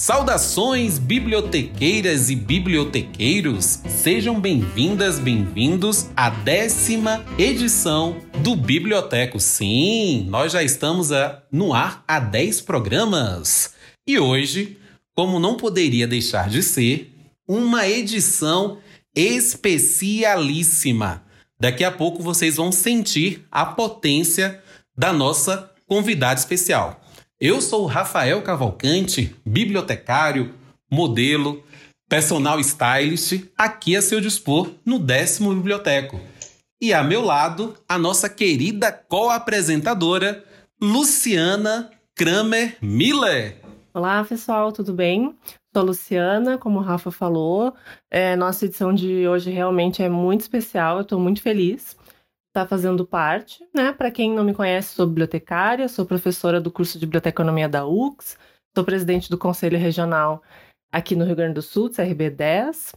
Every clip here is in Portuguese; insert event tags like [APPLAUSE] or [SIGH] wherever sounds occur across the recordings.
Saudações, bibliotequeiras e bibliotequeiros! Sejam bem-vindas, bem-vindos à décima edição do Biblioteco. Sim, nós já estamos a, no ar há 10 programas. E hoje, como não poderia deixar de ser, uma edição especialíssima. Daqui a pouco vocês vão sentir a potência da nossa convidada especial. Eu sou Rafael Cavalcante, bibliotecário, modelo, personal stylist, aqui a seu dispor no décimo biblioteco. E a meu lado, a nossa querida co-apresentadora, Luciana Kramer Miller. Olá, pessoal, tudo bem? Sou Luciana, como o Rafa falou. É, nossa edição de hoje realmente é muito especial, eu estou muito feliz está fazendo parte, né? Para quem não me conhece, sou bibliotecária, sou professora do curso de Biblioteconomia da UX, sou presidente do Conselho Regional aqui no Rio Grande do Sul, CRB 10.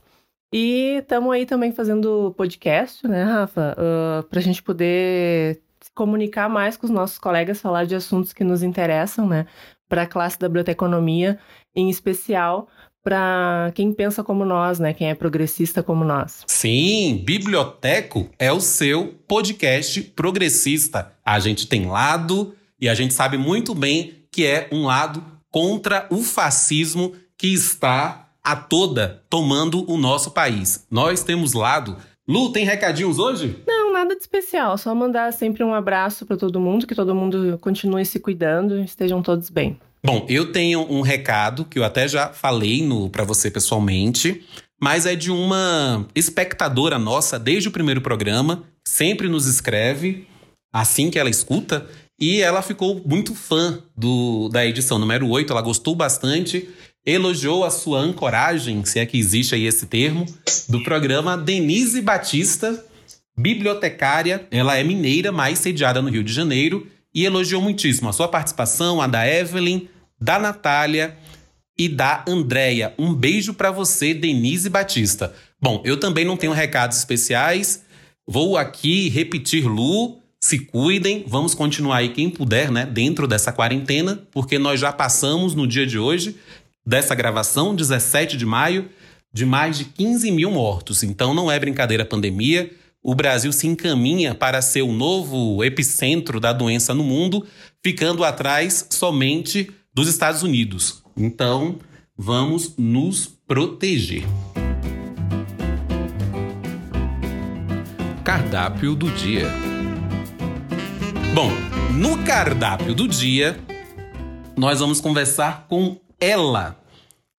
E estamos aí também fazendo podcast, né, Rafa? Uh, para a gente poder se comunicar mais com os nossos colegas, falar de assuntos que nos interessam, né? Para a classe da biblioteconomia, em especial para quem pensa como nós, né? Quem é progressista como nós. Sim, Biblioteco é o seu podcast progressista. A gente tem lado e a gente sabe muito bem que é um lado contra o fascismo que está a toda tomando o nosso país. Nós temos lado. Lu, tem recadinhos hoje? Não, nada de especial. Só mandar sempre um abraço para todo mundo, que todo mundo continue se cuidando, estejam todos bem. Bom, eu tenho um recado que eu até já falei para você pessoalmente, mas é de uma espectadora nossa desde o primeiro programa, sempre nos escreve assim que ela escuta, e ela ficou muito fã do, da edição número 8, ela gostou bastante, elogiou a sua ancoragem, se é que existe aí esse termo, do programa Denise Batista, bibliotecária, ela é mineira, mas sediada no Rio de Janeiro, e elogiou muitíssimo a sua participação, a da Evelyn, da Natália e da Andréia. Um beijo para você, Denise Batista. Bom, eu também não tenho recados especiais. Vou aqui repetir, Lu, se cuidem, vamos continuar aí quem puder, né, dentro dessa quarentena, porque nós já passamos no dia de hoje, dessa gravação, 17 de maio, de mais de 15 mil mortos. Então não é brincadeira a pandemia. O Brasil se encaminha para ser o novo epicentro da doença no mundo, ficando atrás somente dos Estados Unidos. Então, vamos nos proteger. Cardápio do dia. Bom, no cardápio do dia, nós vamos conversar com ela,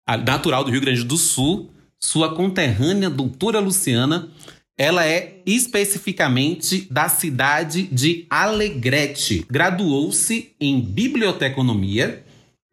a natural do Rio Grande do Sul, sua conterrânea doutora Luciana. Ela é especificamente da cidade de Alegrete. Graduou-se em biblioteconomia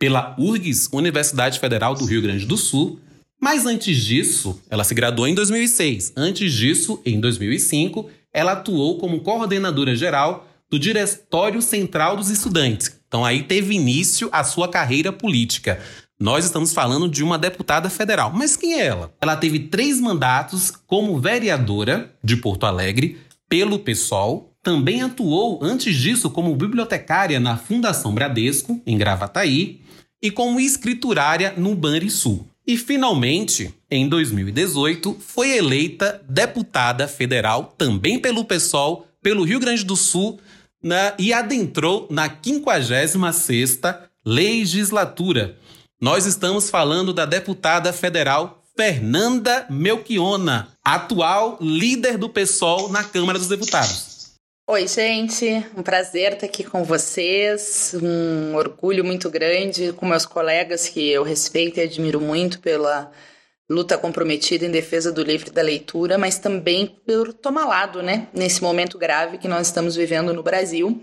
pela URGS, Universidade Federal do Rio Grande do Sul. Mas antes disso, ela se graduou em 2006. Antes disso, em 2005, ela atuou como coordenadora geral do Diretório Central dos Estudantes. Então aí teve início a sua carreira política. Nós estamos falando de uma deputada federal. Mas quem é ela? Ela teve três mandatos como vereadora de Porto Alegre pelo PSOL. Também atuou antes disso como bibliotecária na Fundação Bradesco, em Gravataí e como escriturária no Banrisul. E finalmente, em 2018, foi eleita deputada federal também pelo PSOL, pelo Rio Grande do Sul, na, e adentrou na 56ª legislatura. Nós estamos falando da deputada federal Fernanda Melchiona, atual líder do PSOL na Câmara dos Deputados. Oi, gente, um prazer estar aqui com vocês, um orgulho muito grande com meus colegas que eu respeito e admiro muito pela luta comprometida em defesa do livro da leitura, mas também por tomar lado, né, nesse momento grave que nós estamos vivendo no Brasil.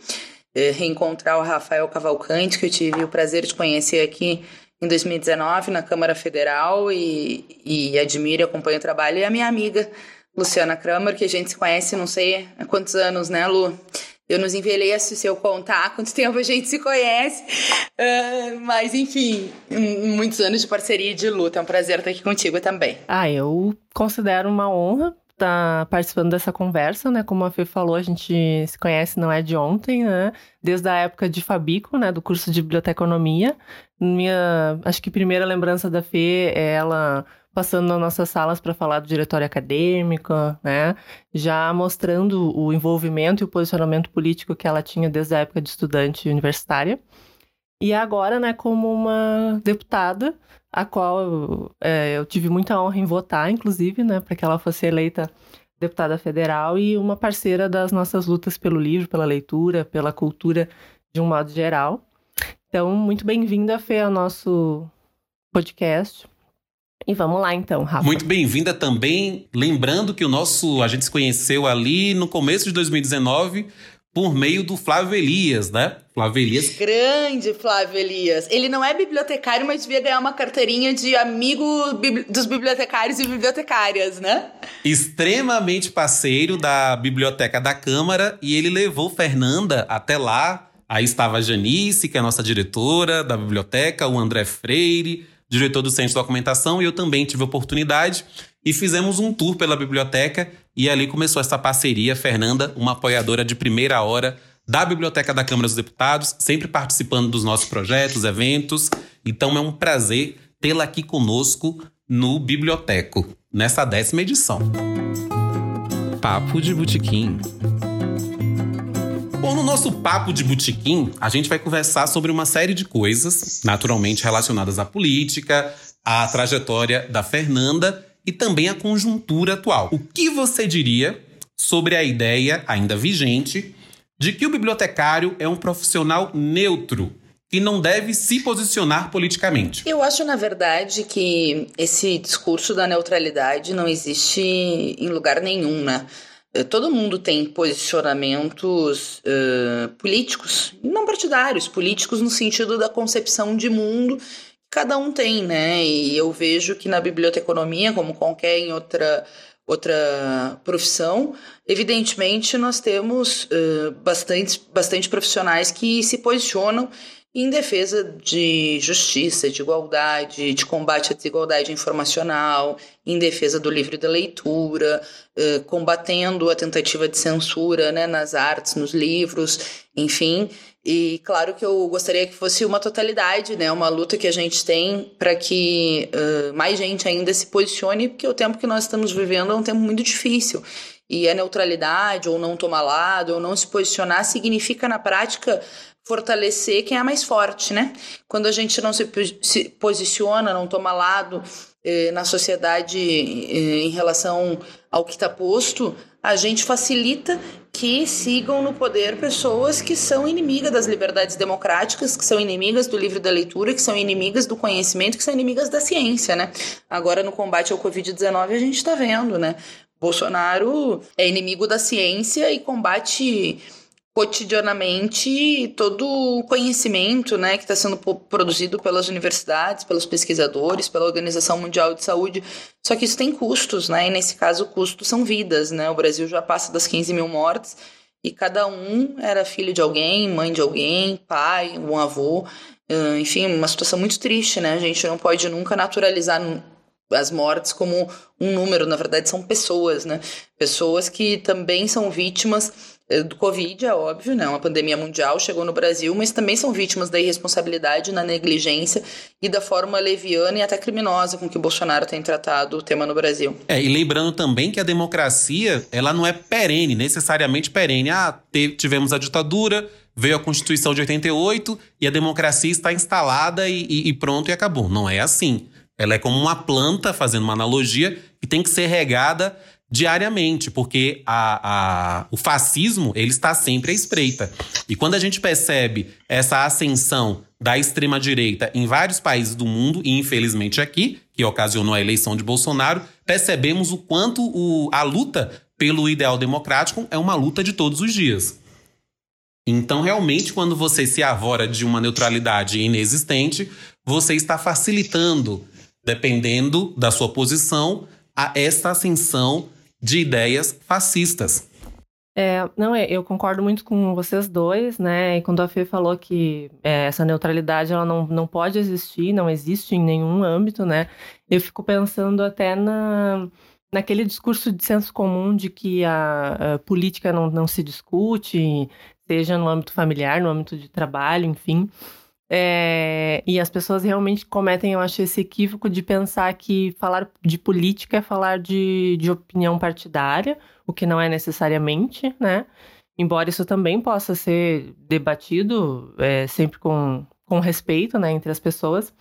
É, reencontrar o Rafael Cavalcante, que eu tive o prazer de conhecer aqui em 2019 na Câmara Federal e, e admiro e acompanho o trabalho, e a minha amiga Luciana Kramer, que a gente se conhece não sei há quantos anos, né, Lu? Eu nos envelheço se eu contar quanto tempo a gente se conhece. Uh, mas, enfim, muitos anos de parceria e de luta. É um prazer estar aqui contigo também. Ah, eu considero uma honra estar participando dessa conversa, né? Como a Fê falou, a gente se conhece não é de ontem, né? Desde a época de Fabico, né? Do curso de biblioteconomia. Minha, acho que primeira lembrança da Fê é ela passando nas nossas salas para falar do diretório acadêmico, né? Já mostrando o envolvimento e o posicionamento político que ela tinha desde a época de estudante universitária. E agora, né, como uma deputada, a qual é, eu tive muita honra em votar, inclusive, né, para que ela fosse eleita deputada federal e uma parceira das nossas lutas pelo livro, pela leitura, pela cultura de um modo geral. Então, muito bem-vinda, Fê, ao nosso podcast. E vamos lá então, Rafa. Muito bem-vinda também. Lembrando que o nosso a gente se conheceu ali no começo de 2019 por meio do Flávio Elias, né? Flávio Elias. Grande Flávio Elias. Ele não é bibliotecário, mas devia ganhar uma carteirinha de amigo dos bibliotecários e bibliotecárias, né? Extremamente parceiro da Biblioteca da Câmara e ele levou Fernanda até lá. Aí estava a Janice, que é a nossa diretora da biblioteca, o André Freire, diretor do Centro de Documentação, e eu também tive oportunidade e fizemos um tour pela biblioteca e ali começou essa parceria. Fernanda, uma apoiadora de primeira hora da Biblioteca da Câmara dos Deputados, sempre participando dos nossos projetos, eventos. Então é um prazer tê-la aqui conosco no Biblioteco, nessa décima edição. Papo de Botequim. Bom, no nosso papo de botequim, a gente vai conversar sobre uma série de coisas, naturalmente relacionadas à política, à trajetória da Fernanda e também a conjuntura atual. O que você diria sobre a ideia, ainda vigente, de que o bibliotecário é um profissional neutro que não deve se posicionar politicamente. Eu acho, na verdade, que esse discurso da neutralidade não existe em lugar nenhum, né? Eh, todo mundo tem posicionamentos uh, políticos, não partidários, políticos no sentido da concepção de mundo cada um tem, né? E eu vejo que na biblioteconomia, como qualquer em outra outra profissão, evidentemente nós temos uh, bastante, bastante profissionais que se posicionam em defesa de justiça, de igualdade, de combate à desigualdade informacional, em defesa do livre da leitura, eh, combatendo a tentativa de censura né, nas artes, nos livros, enfim. E claro que eu gostaria que fosse uma totalidade, né, uma luta que a gente tem para que uh, mais gente ainda se posicione, porque o tempo que nós estamos vivendo é um tempo muito difícil. E a neutralidade, ou não tomar lado, ou não se posicionar, significa na prática fortalecer quem é mais forte, né? Quando a gente não se, se posiciona, não toma lado eh, na sociedade eh, em relação ao que está posto, a gente facilita que sigam no poder pessoas que são inimigas das liberdades democráticas, que são inimigas do livro da leitura, que são inimigas do conhecimento, que são inimigas da ciência, né? Agora, no combate ao Covid-19, a gente está vendo, né? Bolsonaro é inimigo da ciência e combate cotidianamente todo o conhecimento né, que está sendo produzido pelas universidades, pelos pesquisadores, pela Organização Mundial de Saúde. Só que isso tem custos, né? E nesse caso, custos são vidas, né? O Brasil já passa das 15 mil mortes e cada um era filho de alguém, mãe de alguém, pai, um avô. Enfim, uma situação muito triste, né? A gente não pode nunca naturalizar as mortes como um número, na verdade são pessoas, né? Pessoas que também são vítimas do Covid, é óbvio, né? Uma pandemia mundial chegou no Brasil, mas também são vítimas da irresponsabilidade, na negligência e da forma leviana e até criminosa com que o Bolsonaro tem tratado o tema no Brasil. É, e lembrando também que a democracia, ela não é perene, necessariamente perene. Ah, tivemos a ditadura, veio a Constituição de 88 e a democracia está instalada e, e, e pronto e acabou. Não é assim. Ela é como uma planta, fazendo uma analogia, que tem que ser regada diariamente, porque a, a, o fascismo ele está sempre à espreita. E quando a gente percebe essa ascensão da extrema-direita em vários países do mundo, e infelizmente aqui, que ocasionou a eleição de Bolsonaro, percebemos o quanto o, a luta pelo ideal democrático é uma luta de todos os dias. Então, realmente, quando você se avora de uma neutralidade inexistente, você está facilitando, dependendo da sua posição, a essa ascensão de ideias fascistas. É, não, é, eu concordo muito com vocês dois, né? E quando a Fê falou que é, essa neutralidade ela não, não pode existir, não existe em nenhum âmbito, né? Eu fico pensando até na, naquele discurso de senso comum de que a, a política não, não se discute, seja no âmbito familiar, no âmbito de trabalho, enfim. É, e as pessoas realmente cometem, eu acho, esse equívoco de pensar que falar de política é falar de, de opinião partidária, o que não é necessariamente, né? Embora isso também possa ser debatido é, sempre com, com respeito, né, entre as pessoas.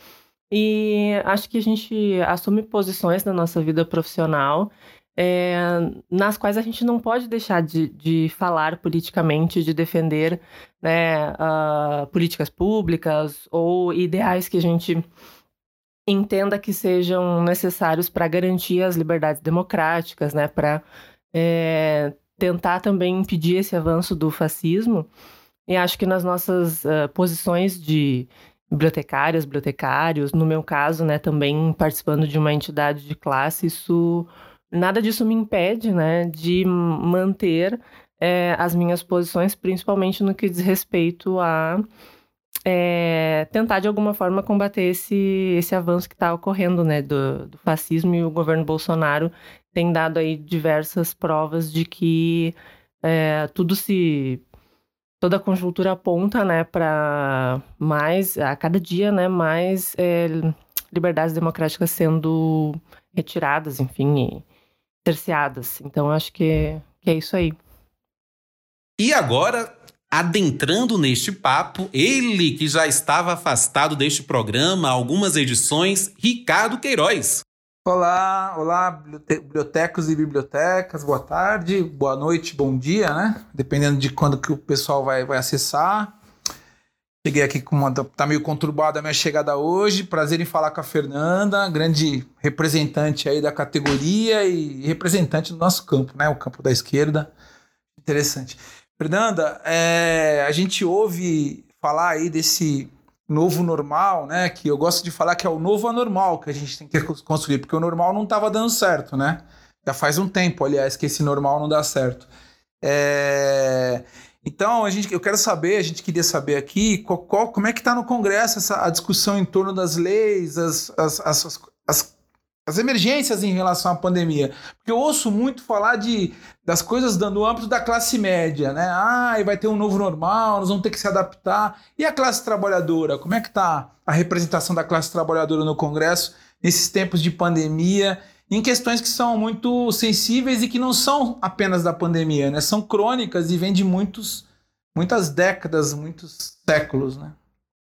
E acho que a gente assume posições na nossa vida profissional é, nas quais a gente não pode deixar de, de falar politicamente, de defender né, uh, políticas públicas ou ideais que a gente entenda que sejam necessários para garantir as liberdades democráticas, né, para é, tentar também impedir esse avanço do fascismo. E acho que nas nossas uh, posições de bibliotecárias, bibliotecários, no meu caso, né, também participando de uma entidade de classe, isso nada disso me impede, né, de manter é, as minhas posições, principalmente no que diz respeito a é, tentar de alguma forma combater esse, esse avanço que está ocorrendo, né, do, do, fascismo e o governo Bolsonaro tem dado aí diversas provas de que é, tudo se toda a conjuntura aponta, né, para mais a cada dia, né, mais é, liberdades democráticas sendo retiradas, enfim, cerceadas. Então, acho que, que é isso aí. E agora, adentrando neste papo, ele que já estava afastado deste programa há algumas edições, Ricardo Queiroz. Olá, olá, bibliotecos e bibliotecas, boa tarde, boa noite, bom dia, né? Dependendo de quando que o pessoal vai, vai acessar. Cheguei aqui com uma. Tá meio conturbada a minha chegada hoje. Prazer em falar com a Fernanda, grande representante aí da categoria e representante do nosso campo, né? O campo da esquerda. Interessante. Fernanda, é, a gente ouve falar aí desse novo normal, né? Que eu gosto de falar que é o novo anormal que a gente tem que construir, porque o normal não estava dando certo, né? Já faz um tempo, aliás, que esse normal não dá certo. É... Então, a gente, eu quero saber, a gente queria saber aqui, qual, qual, como é que está no Congresso essa, a discussão em torno das leis, as, as, as, as, as emergências em relação à pandemia. Porque eu ouço muito falar de, das coisas no âmbito da classe média, né? Ah, vai ter um novo normal, nós vamos ter que se adaptar. E a classe trabalhadora? Como é que está a representação da classe trabalhadora no Congresso nesses tempos de pandemia? Em questões que são muito sensíveis e que não são apenas da pandemia, né? São crônicas e vêm de muitos, muitas décadas, muitos séculos, né?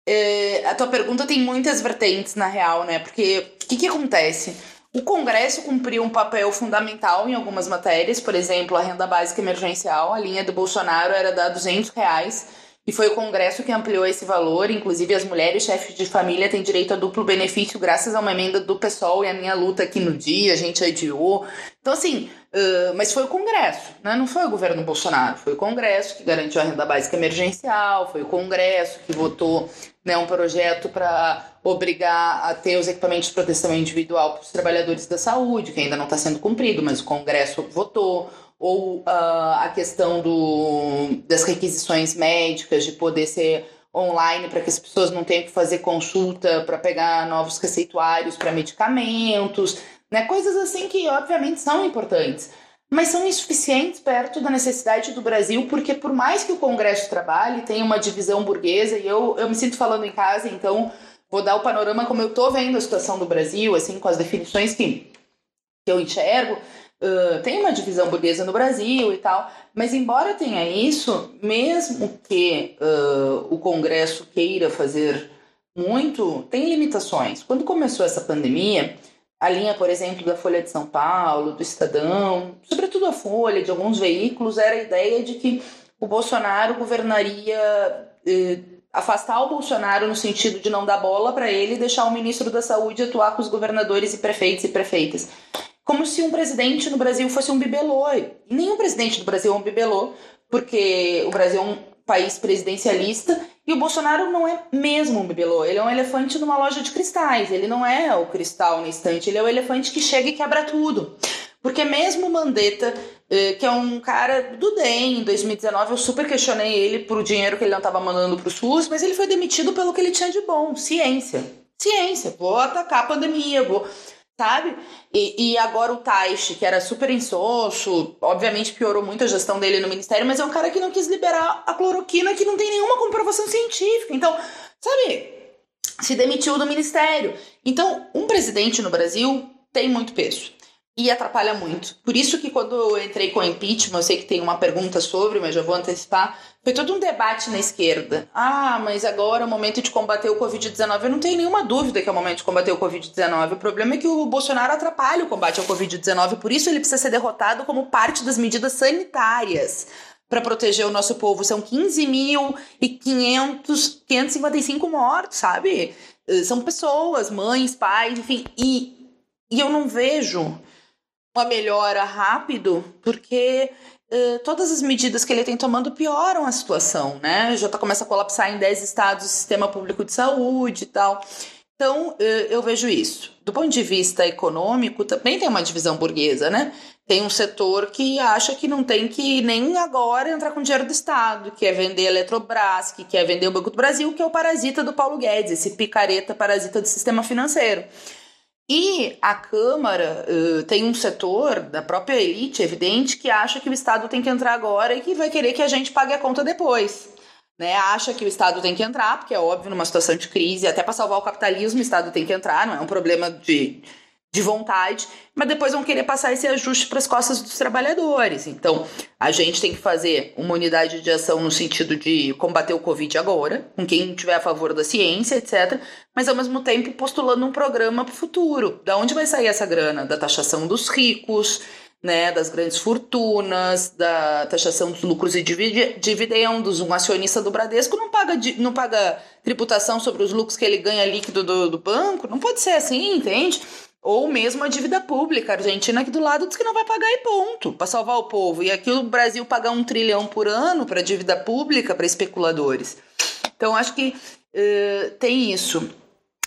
É, a tua pergunta tem muitas vertentes, na real, né? Porque o que, que acontece? O Congresso cumpriu um papel fundamental em algumas matérias, por exemplo, a renda básica emergencial, a linha do Bolsonaro era dar 200 reais e foi o Congresso que ampliou esse valor. Inclusive, as mulheres chefes de família têm direito a duplo benefício graças a uma emenda do PSOL e a minha luta aqui no dia, a gente adiou. Então, assim, uh, mas foi o Congresso, né? não foi o governo Bolsonaro. Foi o Congresso que garantiu a renda básica emergencial, foi o Congresso que votou né, um projeto para obrigar a ter os equipamentos de proteção individual para os trabalhadores da saúde, que ainda não está sendo cumprido, mas o Congresso votou ou uh, a questão do, das requisições médicas, de poder ser online para que as pessoas não tenham que fazer consulta para pegar novos receituários para medicamentos, né? Coisas assim que obviamente são importantes, mas são insuficientes perto da necessidade do Brasil, porque por mais que o Congresso trabalhe, tem uma divisão burguesa e eu, eu me sinto falando em casa, então vou dar o panorama como eu estou vendo a situação do Brasil, assim, com as definições que, que eu enxergo tem uma divisão burguesa no Brasil e tal, mas embora tenha isso, mesmo que uh, o Congresso queira fazer muito, tem limitações. Quando começou essa pandemia, a linha, por exemplo, da Folha de São Paulo, do Estadão, sobretudo a Folha, de alguns veículos, era a ideia de que o Bolsonaro governaria. Uh, afastar o Bolsonaro no sentido de não dar bola para ele e deixar o ministro da Saúde atuar com os governadores e prefeitos e prefeitas como se um presidente no Brasil fosse um bibelô. Nenhum presidente do Brasil é um bibelô, porque o Brasil é um país presidencialista e o Bolsonaro não é mesmo um bibelô. Ele é um elefante numa loja de cristais. Ele não é o cristal na estante, ele é o elefante que chega e quebra tudo. Porque mesmo o Mandetta, eh, que é um cara do DEM, em 2019 eu super questionei ele por dinheiro que ele não estava mandando para o SUS, mas ele foi demitido pelo que ele tinha de bom, ciência. Ciência, vou atacar a pandemia, vou sabe? E, e, agora o Taish, que era super insosso, obviamente piorou muito a gestão dele no ministério, mas é um cara que não quis liberar a cloroquina que não tem nenhuma comprovação científica. Então, sabe, se demitiu do ministério. Então, um presidente no Brasil tem muito peso e atrapalha muito. Por isso que quando eu entrei com o impeachment, eu sei que tem uma pergunta sobre, mas já vou antecipar, foi todo um debate na esquerda. Ah, mas agora é o momento de combater o Covid-19. Eu não tenho nenhuma dúvida que é o momento de combater o Covid-19. O problema é que o Bolsonaro atrapalha o combate ao Covid-19, por isso ele precisa ser derrotado como parte das medidas sanitárias para proteger o nosso povo. São 15.555 mortos, sabe? São pessoas, mães, pais, enfim. E, e eu não vejo uma melhora rápido, porque uh, todas as medidas que ele tem tomando pioram a situação, né? Já tá, começa a colapsar em 10 estados o sistema público de saúde e tal. Então, uh, eu vejo isso. Do ponto de vista econômico, também tem uma divisão burguesa, né? Tem um setor que acha que não tem que nem agora entrar com dinheiro do Estado, que é vender a Eletrobras, que quer vender o Banco do Brasil, que é o parasita do Paulo Guedes, esse picareta parasita do sistema financeiro. E a Câmara uh, tem um setor da própria elite, evidente, que acha que o Estado tem que entrar agora e que vai querer que a gente pague a conta depois. Né? Acha que o Estado tem que entrar, porque é óbvio, numa situação de crise, até para salvar o capitalismo, o Estado tem que entrar, não é um problema de de vontade, mas depois vão querer passar esse ajuste para as costas dos trabalhadores. Então, a gente tem que fazer uma unidade de ação no sentido de combater o Covid agora, com quem estiver a favor da ciência, etc., mas ao mesmo tempo postulando um programa para o futuro. Da onde vai sair essa grana? Da taxação dos ricos, né, das grandes fortunas, da taxação dos lucros e dividendos. Um acionista do Bradesco não paga, não paga tributação sobre os lucros que ele ganha líquido do, do banco. Não pode ser assim, entende? Ou mesmo a dívida pública. A Argentina aqui do lado diz que não vai pagar e ponto, para salvar o povo. E aqui o Brasil pagar um trilhão por ano para dívida pública para especuladores. Então, acho que uh, tem isso.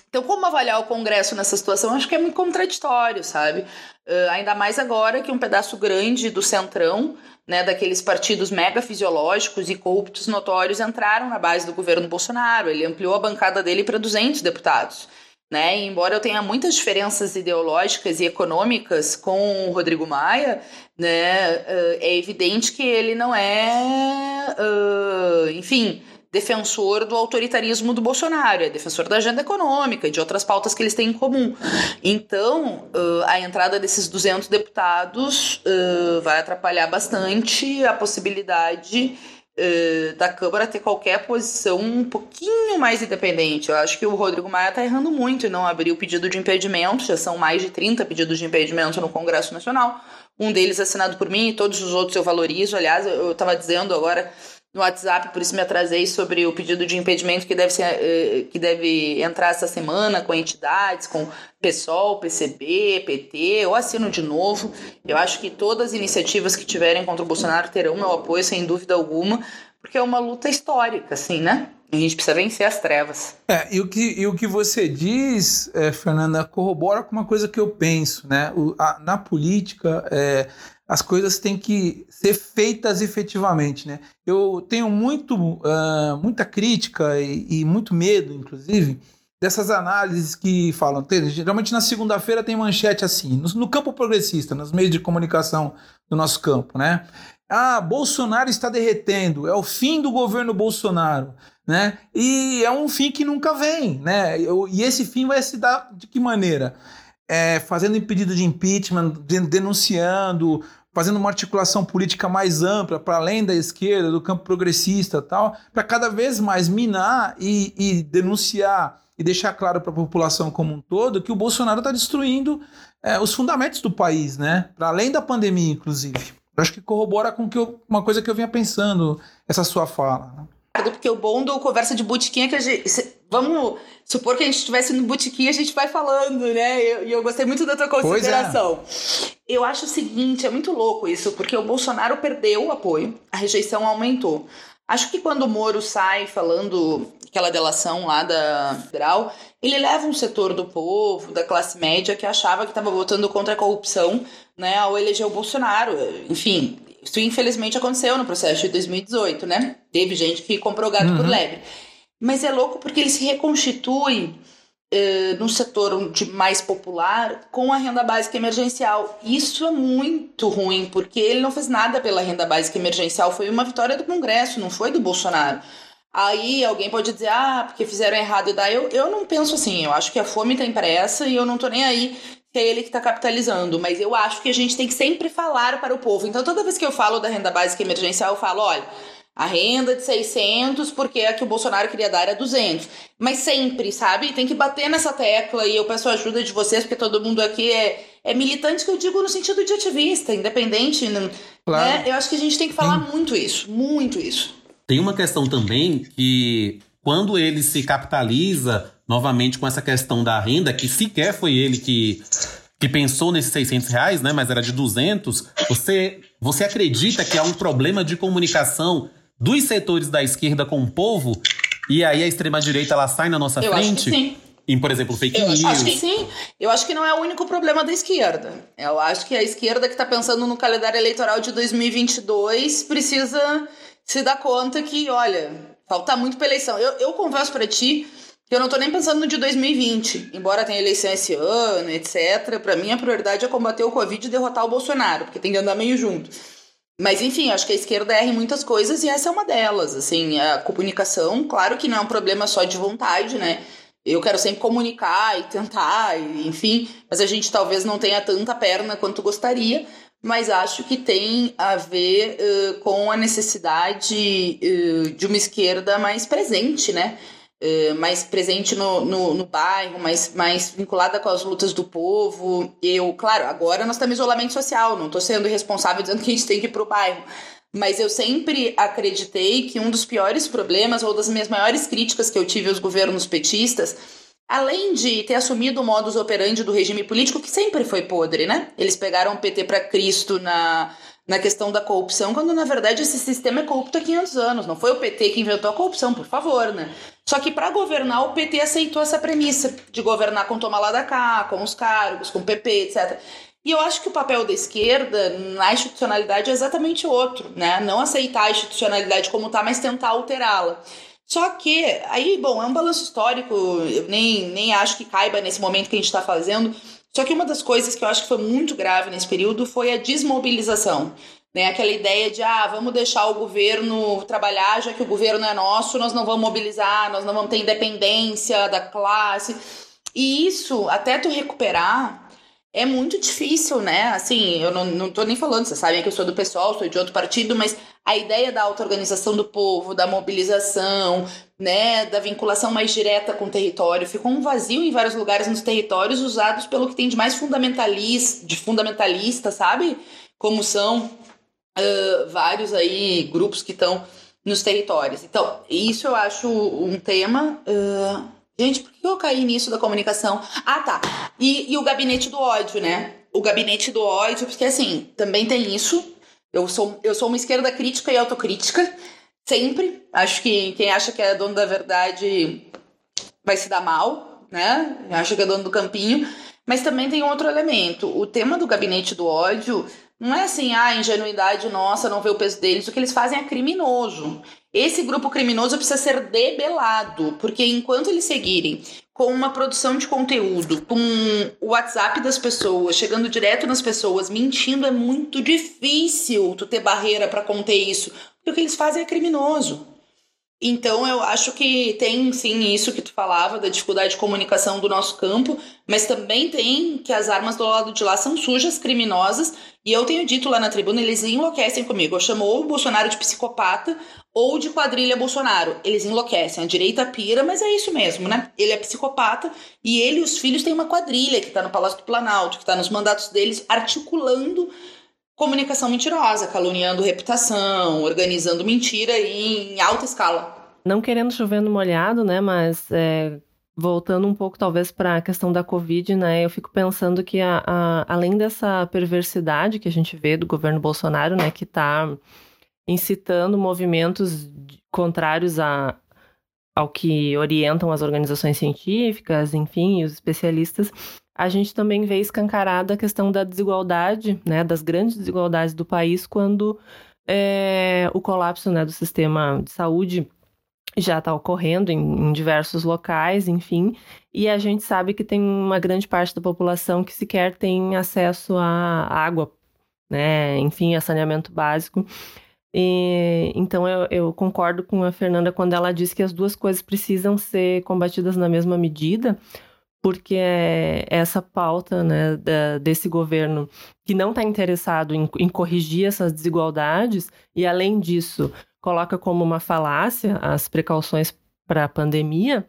Então, como avaliar o Congresso nessa situação? Acho que é muito contraditório, sabe? Uh, ainda mais agora que um pedaço grande do centrão, né, daqueles partidos mega fisiológicos e corruptos notórios entraram na base do governo Bolsonaro. Ele ampliou a bancada dele para 200 deputados. Né? E embora eu tenha muitas diferenças ideológicas e econômicas com o Rodrigo Maia, né, eh, é evidente que ele não é, uh, enfim, defensor do autoritarismo do Bolsonaro, é defensor da agenda econômica e de outras pautas que eles têm em comum. Então, uh, a entrada desses 200 deputados uh, vai atrapalhar bastante a possibilidade uh, da Câmara ter qualquer posição um pouquinho mais independente. Eu acho que o Rodrigo Maia está errando muito em não abrir o pedido de impedimento, já são mais de 30 pedidos de impedimento no Congresso Nacional. Um deles assinado por mim e todos os outros eu valorizo. Aliás, eu estava dizendo agora no WhatsApp, por isso me atrasei sobre o pedido de impedimento que deve, ser, eh, que deve entrar essa semana com entidades, com PSOL, PCB, PT. Eu assino de novo. Eu acho que todas as iniciativas que tiverem contra o Bolsonaro terão meu apoio, sem dúvida alguma, porque é uma luta histórica, assim, né? A gente precisa vencer as trevas. É, e o que, e o que você diz, é, Fernanda, corrobora com uma coisa que eu penso, né? O, a, na política, é, as coisas têm que ser feitas efetivamente, né? Eu tenho muito, uh, muita crítica e, e, muito medo, inclusive, dessas análises que falam. Geralmente na segunda-feira tem manchete assim, no, no, campo progressista, nos meios de comunicação do nosso campo, né? Ah, Bolsonaro está derretendo, é o fim do governo Bolsonaro, né? E é um fim que nunca vem, né? E esse fim vai se dar de que maneira? É, fazendo pedido de impeachment, denunciando, fazendo uma articulação política mais ampla, para além da esquerda, do campo progressista tal, para cada vez mais minar e, e denunciar e deixar claro para a população como um todo que o Bolsonaro está destruindo é, os fundamentos do país, né? Para além da pandemia, inclusive. Eu acho que corrobora com que eu, uma coisa que eu vinha pensando, essa sua fala. Né? Porque o bom do conversa de botequim é que a gente. Vamos supor que a gente estivesse no botequim a gente vai falando, né? E eu, eu, gostei muito da tua é. consideração. É. Eu acho o seguinte, é muito louco isso, porque o Bolsonaro perdeu o apoio, a rejeição aumentou. Acho que quando o Moro sai falando aquela delação lá da federal, ele leva um setor do povo, da classe média, que achava que estava votando contra a corrupção, né, ao eleger o Bolsonaro. Enfim, isso infelizmente aconteceu no processo de 2018, né? Teve gente que comprou gato uhum. por lebre. Mas é louco porque ele se reconstitui uh, no setor de mais popular com a renda básica emergencial. Isso é muito ruim, porque ele não fez nada pela renda básica emergencial, foi uma vitória do Congresso, não foi do Bolsonaro. Aí alguém pode dizer, ah, porque fizeram errado. E daí eu, eu não penso assim, eu acho que a fome tem pressa e eu não tô nem aí que é ele que está capitalizando. Mas eu acho que a gente tem que sempre falar para o povo. Então toda vez que eu falo da renda básica emergencial, eu falo, olha a renda de 600, porque a que o Bolsonaro queria dar era 200. Mas sempre, sabe? Tem que bater nessa tecla e eu peço a ajuda de vocês, porque todo mundo aqui é, é militante, que eu digo no sentido de ativista, independente. Né? Claro. Né? Eu acho que a gente tem que falar Sim. muito isso, muito isso. Tem uma questão também que quando ele se capitaliza novamente com essa questão da renda, que sequer foi ele que que pensou nesses 600 reais, né, mas era de 200, você, você acredita que há um problema de comunicação dos setores da esquerda com o povo, e aí a extrema-direita ela sai na nossa eu frente. Acho que sim. Em, por exemplo, fake eu news. Acho que sim. Eu acho que não é o único problema da esquerda. Eu acho que a esquerda que está pensando no calendário eleitoral de 2022 precisa se dar conta que, olha, falta muito para eleição. Eu, eu confesso para ti que eu não tô nem pensando no de 2020. Embora tenha eleição esse ano, etc. Para mim, a prioridade é combater o Covid e derrotar o Bolsonaro, porque tem que andar meio junto. Mas enfim, acho que a esquerda erra em muitas coisas e essa é uma delas. Assim, a comunicação, claro que não é um problema só de vontade, né? Eu quero sempre comunicar e tentar, enfim, mas a gente talvez não tenha tanta perna quanto gostaria, mas acho que tem a ver uh, com a necessidade uh, de uma esquerda mais presente, né? Uh, mais presente no, no, no, bairro, mais, mais vinculada com as lutas do povo. Eu, claro, agora nós estamos em isolamento social, não estou sendo responsável dizendo que a gente tem que ir para o bairro. Mas eu sempre acreditei que um dos piores problemas, ou das minhas maiores críticas que eu tive aos governos petistas, além de ter assumido o modus operandi do regime político, que sempre foi podre, né? Eles pegaram o PT para Cristo na, na questão da corrupção, quando na verdade esse sistema é corrupto há 500 anos. Não foi o PT que inventou a corrupção, por favor, né? Só que para governar, o PT aceitou essa premissa de governar com tomar lá da cá, com os cargos, com o PP, etc. E eu acho que o papel da esquerda na institucionalidade é exatamente outro, né? Não aceitar a institucionalidade como está, mas tentar alterá-la. Só que, aí, bom, é um balanço histórico, eu nem, nem acho que caiba nesse momento que a gente está fazendo, só que uma das coisas que eu acho que foi muito grave nesse período foi a desmobilização. Né? Aquela ideia de, ah, vamos deixar o governo trabalhar, já que o governo é nosso, nós não vamos mobilizar, nós não vamos ter independência da classe. E isso, até tu recuperar, é muito difícil, né? Assim, eu não, não tô nem falando, vocês sabem que eu sou do pessoal, sou de outro partido, mas a ideia da auto-organização do povo, da mobilização, né, da vinculação mais direta com o território, ficou um vazio em vários lugares nos territórios usados pelo que tem de mais fundamentalista, de fundamentalista, sabe? Como são uh, vários aí grupos que estão nos territórios. Então, isso eu acho um tema. Uh, Gente, por que eu caí nisso da comunicação? Ah, tá. E, e o gabinete do ódio, né? O gabinete do ódio, porque assim, também tem isso. Eu sou, eu sou uma esquerda crítica e autocrítica. Sempre. Acho que quem acha que é dono da verdade vai se dar mal, né? Acha que é dono do campinho. Mas também tem outro elemento. O tema do gabinete do ódio não é assim, ah, ingenuidade nossa, não vê o peso deles. O que eles fazem é criminoso. Esse grupo criminoso precisa ser debelado, porque enquanto eles seguirem com uma produção de conteúdo, com o WhatsApp das pessoas, chegando direto nas pessoas, mentindo, é muito difícil tu ter barreira para conter isso, porque o que eles fazem é criminoso. Então eu acho que tem sim isso que tu falava da dificuldade de comunicação do nosso campo, mas também tem que as armas do lado de lá são sujas, criminosas, e eu tenho dito lá na tribuna, eles enlouquecem comigo. Eu chamo ou o Bolsonaro de psicopata ou de quadrilha Bolsonaro. Eles enlouquecem, a direita pira, mas é isso mesmo, né? Ele é psicopata e ele e os filhos têm uma quadrilha que tá no Palácio do Planalto, que tá nos mandatos deles articulando comunicação mentirosa, caluniando reputação, organizando mentira em alta escala. Não querendo chover no molhado, né? Mas é, voltando um pouco, talvez, para a questão da Covid, né? Eu fico pensando que, a, a, além dessa perversidade que a gente vê do governo Bolsonaro, né? Que está incitando movimentos contrários a, ao que orientam as organizações científicas, enfim, os especialistas, a gente também vê escancarada a questão da desigualdade, né, das grandes desigualdades do país quando é, o colapso né, do sistema de saúde já está ocorrendo em, em, diversos locais, enfim, e a gente sabe que tem uma grande parte da população que sequer tem acesso à água, né, enfim, a saneamento básico. E, então eu, eu, concordo com a Fernanda quando ela diz que as duas coisas precisam ser combatidas na mesma medida, porque é essa pauta né, da, desse governo que não está interessado em, em corrigir essas desigualdades e, além disso, coloca como uma falácia as precauções para a pandemia,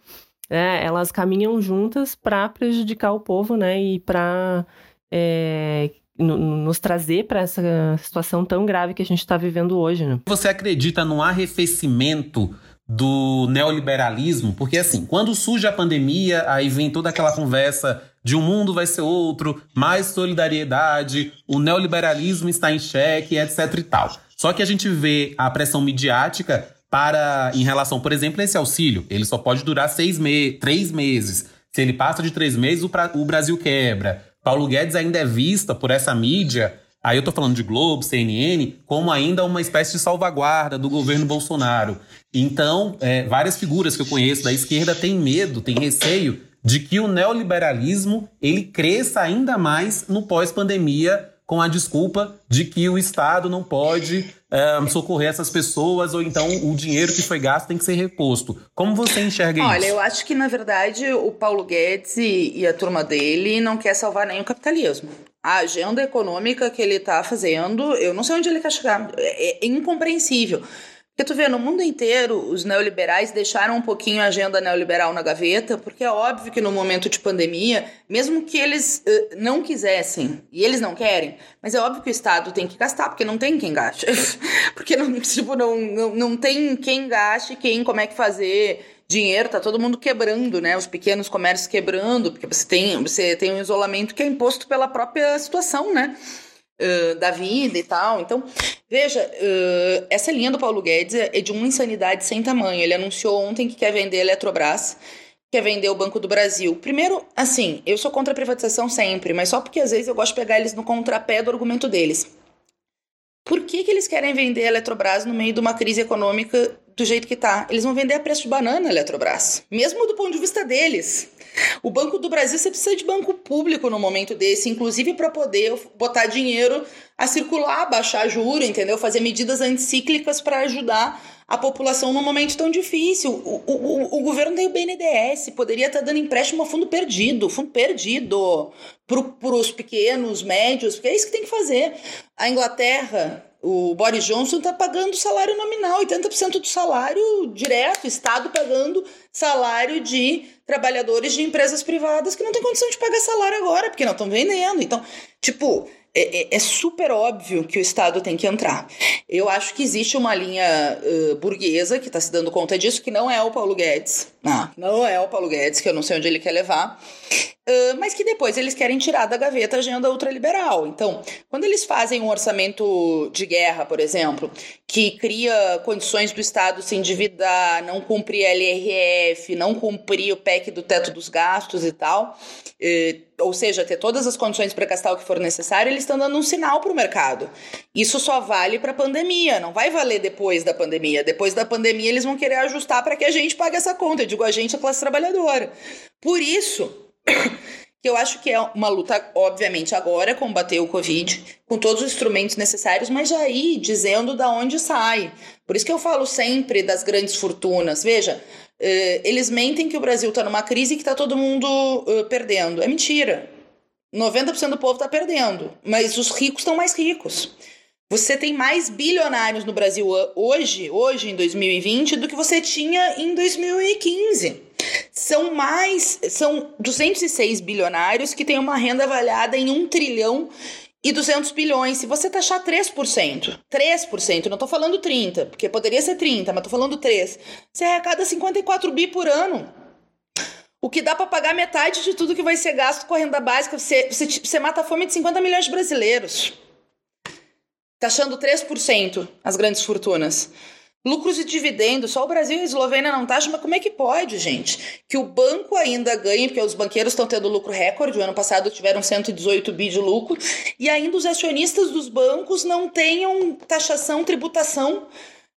né, elas caminham juntas para prejudicar o povo né, e para é, nos trazer para essa situação tão grave que a gente está vivendo hoje. Né? Você acredita no arrefecimento do neoliberalismo? Porque assim, quando surge a pandemia, aí vem toda aquela conversa de um mundo vai ser outro, mais solidariedade, o neoliberalismo está em xeque, etc e tal. Só que a gente vê a pressão midiática para, em relação, por exemplo, a esse auxílio. Ele só pode durar seis meses, três meses. Se ele passa de três meses, o, o Brasil quebra. Paulo Guedes ainda é vista por essa mídia, aí eu tô falando de Globo, CNN, como ainda uma espécie de salvaguarda do governo Bolsonaro. Então, é, várias figuras que eu conheço da esquerda têm medo, têm receio de que o neoliberalismo ele cresça ainda mais no pós-pandemia com a desculpa de que o Estado não pode é, socorrer essas pessoas ou então o dinheiro que foi gasto tem que ser reposto. Como você enxerga Olha, isso? Olha, eu acho que na verdade o Paulo Guedes e, e, a turma dele não quer salvar nem o capitalismo. A agenda econômica que ele está fazendo, eu não sei onde ele quer chegar. É, é incompreensível. Porque tu vê, no mundo inteiro, os neoliberais deixaram um pouquinho a agenda neoliberal na gaveta, porque é óbvio que no momento de pandemia, mesmo que eles uh, não quisessem, e eles não querem, mas é óbvio que o Estado tem que gastar, porque não tem quem gaste. [LAUGHS] porque não, tipo, não, não, não tem quem gaste, quem, como é que fazer dinheiro, tá todo mundo quebrando, né? Os pequenos comércios quebrando, porque você tem, você tem um isolamento que é imposto pela própria situação, né? Uh, da vida e tal. Então, veja, uh, essa linha do Paulo Guedes é de uma insanidade sem tamanho. Ele anunciou ontem que quer vender a Eletrobras, quer vender o Banco do Brasil. Primeiro, assim, eu sou contra a privatização sempre, mas só porque às vezes eu gosto de pegar eles no contrapé do argumento deles. Por que, que eles querem vender a Eletrobras no meio de uma crise econômica do jeito que tá? Eles vão vender a preço de banana Eletrobras, mesmo do ponto de vista deles. O Banco do Brasil, você precisa de banco público no momento desse, inclusive para poder botar dinheiro a circular, baixar juro, entendeu? Fazer medidas anticíclicas para ajudar a população num momento tão difícil. O, o, o governo tem o BNDES, poderia estar tá dando empréstimo a fundo perdido, fundo perdido para os pequenos, médios, porque é isso que tem que fazer. A Inglaterra, o Boris Johnson está pagando salário nominal, 80% do salário direto, Estado pagando salário de trabalhadores de empresas privadas que não tem condição de pagar salário agora, porque não estão vendendo. Então, tipo, é, é, é, super óbvio que o Estado tem que entrar. Eu acho que existe uma linha uh, burguesa que está se dando conta disso, que não é o Paulo Guedes. Não, não é o Paulo Guedes, que eu não sei onde ele quer levar. Uh, mas que depois eles querem tirar da gaveta a agenda ultraliberal. Então, quando eles fazem um orçamento de guerra, por exemplo, que cria condições do Estado se endividar, não cumprir a LRF, não cumprir o PEC do teto dos gastos e tal, uh, ou seja, ter todas as condições para gastar o que for necessário, eles estão dando um sinal para o mercado. Isso só vale para a pandemia, não vai valer depois da pandemia. Depois da pandemia, eles vão querer ajustar para que a gente pague essa conta. Eu digo a gente, a classe trabalhadora. Por isso [COUGHS] que eu acho que é uma luta, obviamente, agora, combater o Covid, com todos os instrumentos necessários, mas já ir dizendo da onde sai. Por isso que eu falo sempre das grandes fortunas. Veja, uh, eles mentem que o Brasil está numa crise e que está todo mundo uh, perdendo. É mentira. 90% do povo está perdendo, mas os ricos estão mais ricos. Você tem mais bilionários no Brasil hoje, hoje em 2020, do que você tinha em 2015. São mais, são 206 bilionários que têm uma renda avaliada em 1 trilhão e 200 bilhões. Se você taxar 3%, 3%, não estou falando 30, porque poderia ser 30, mas estou falando 3, você arrecada 54 bi por ano. O que dá para pagar metade de tudo que vai ser gasto com a renda básica, você, você, você mata a fome de 50 milhões de brasileiros taxando 3% as grandes fortunas. Lucros e dividendos, só o Brasil e a Eslovênia não taxam, mas como é que pode, gente? Que o banco ainda ganhe, porque os banqueiros estão tendo lucro recorde, o ano passado tiveram 118 bi de lucro, e ainda os acionistas dos bancos não tenham taxação, tributação,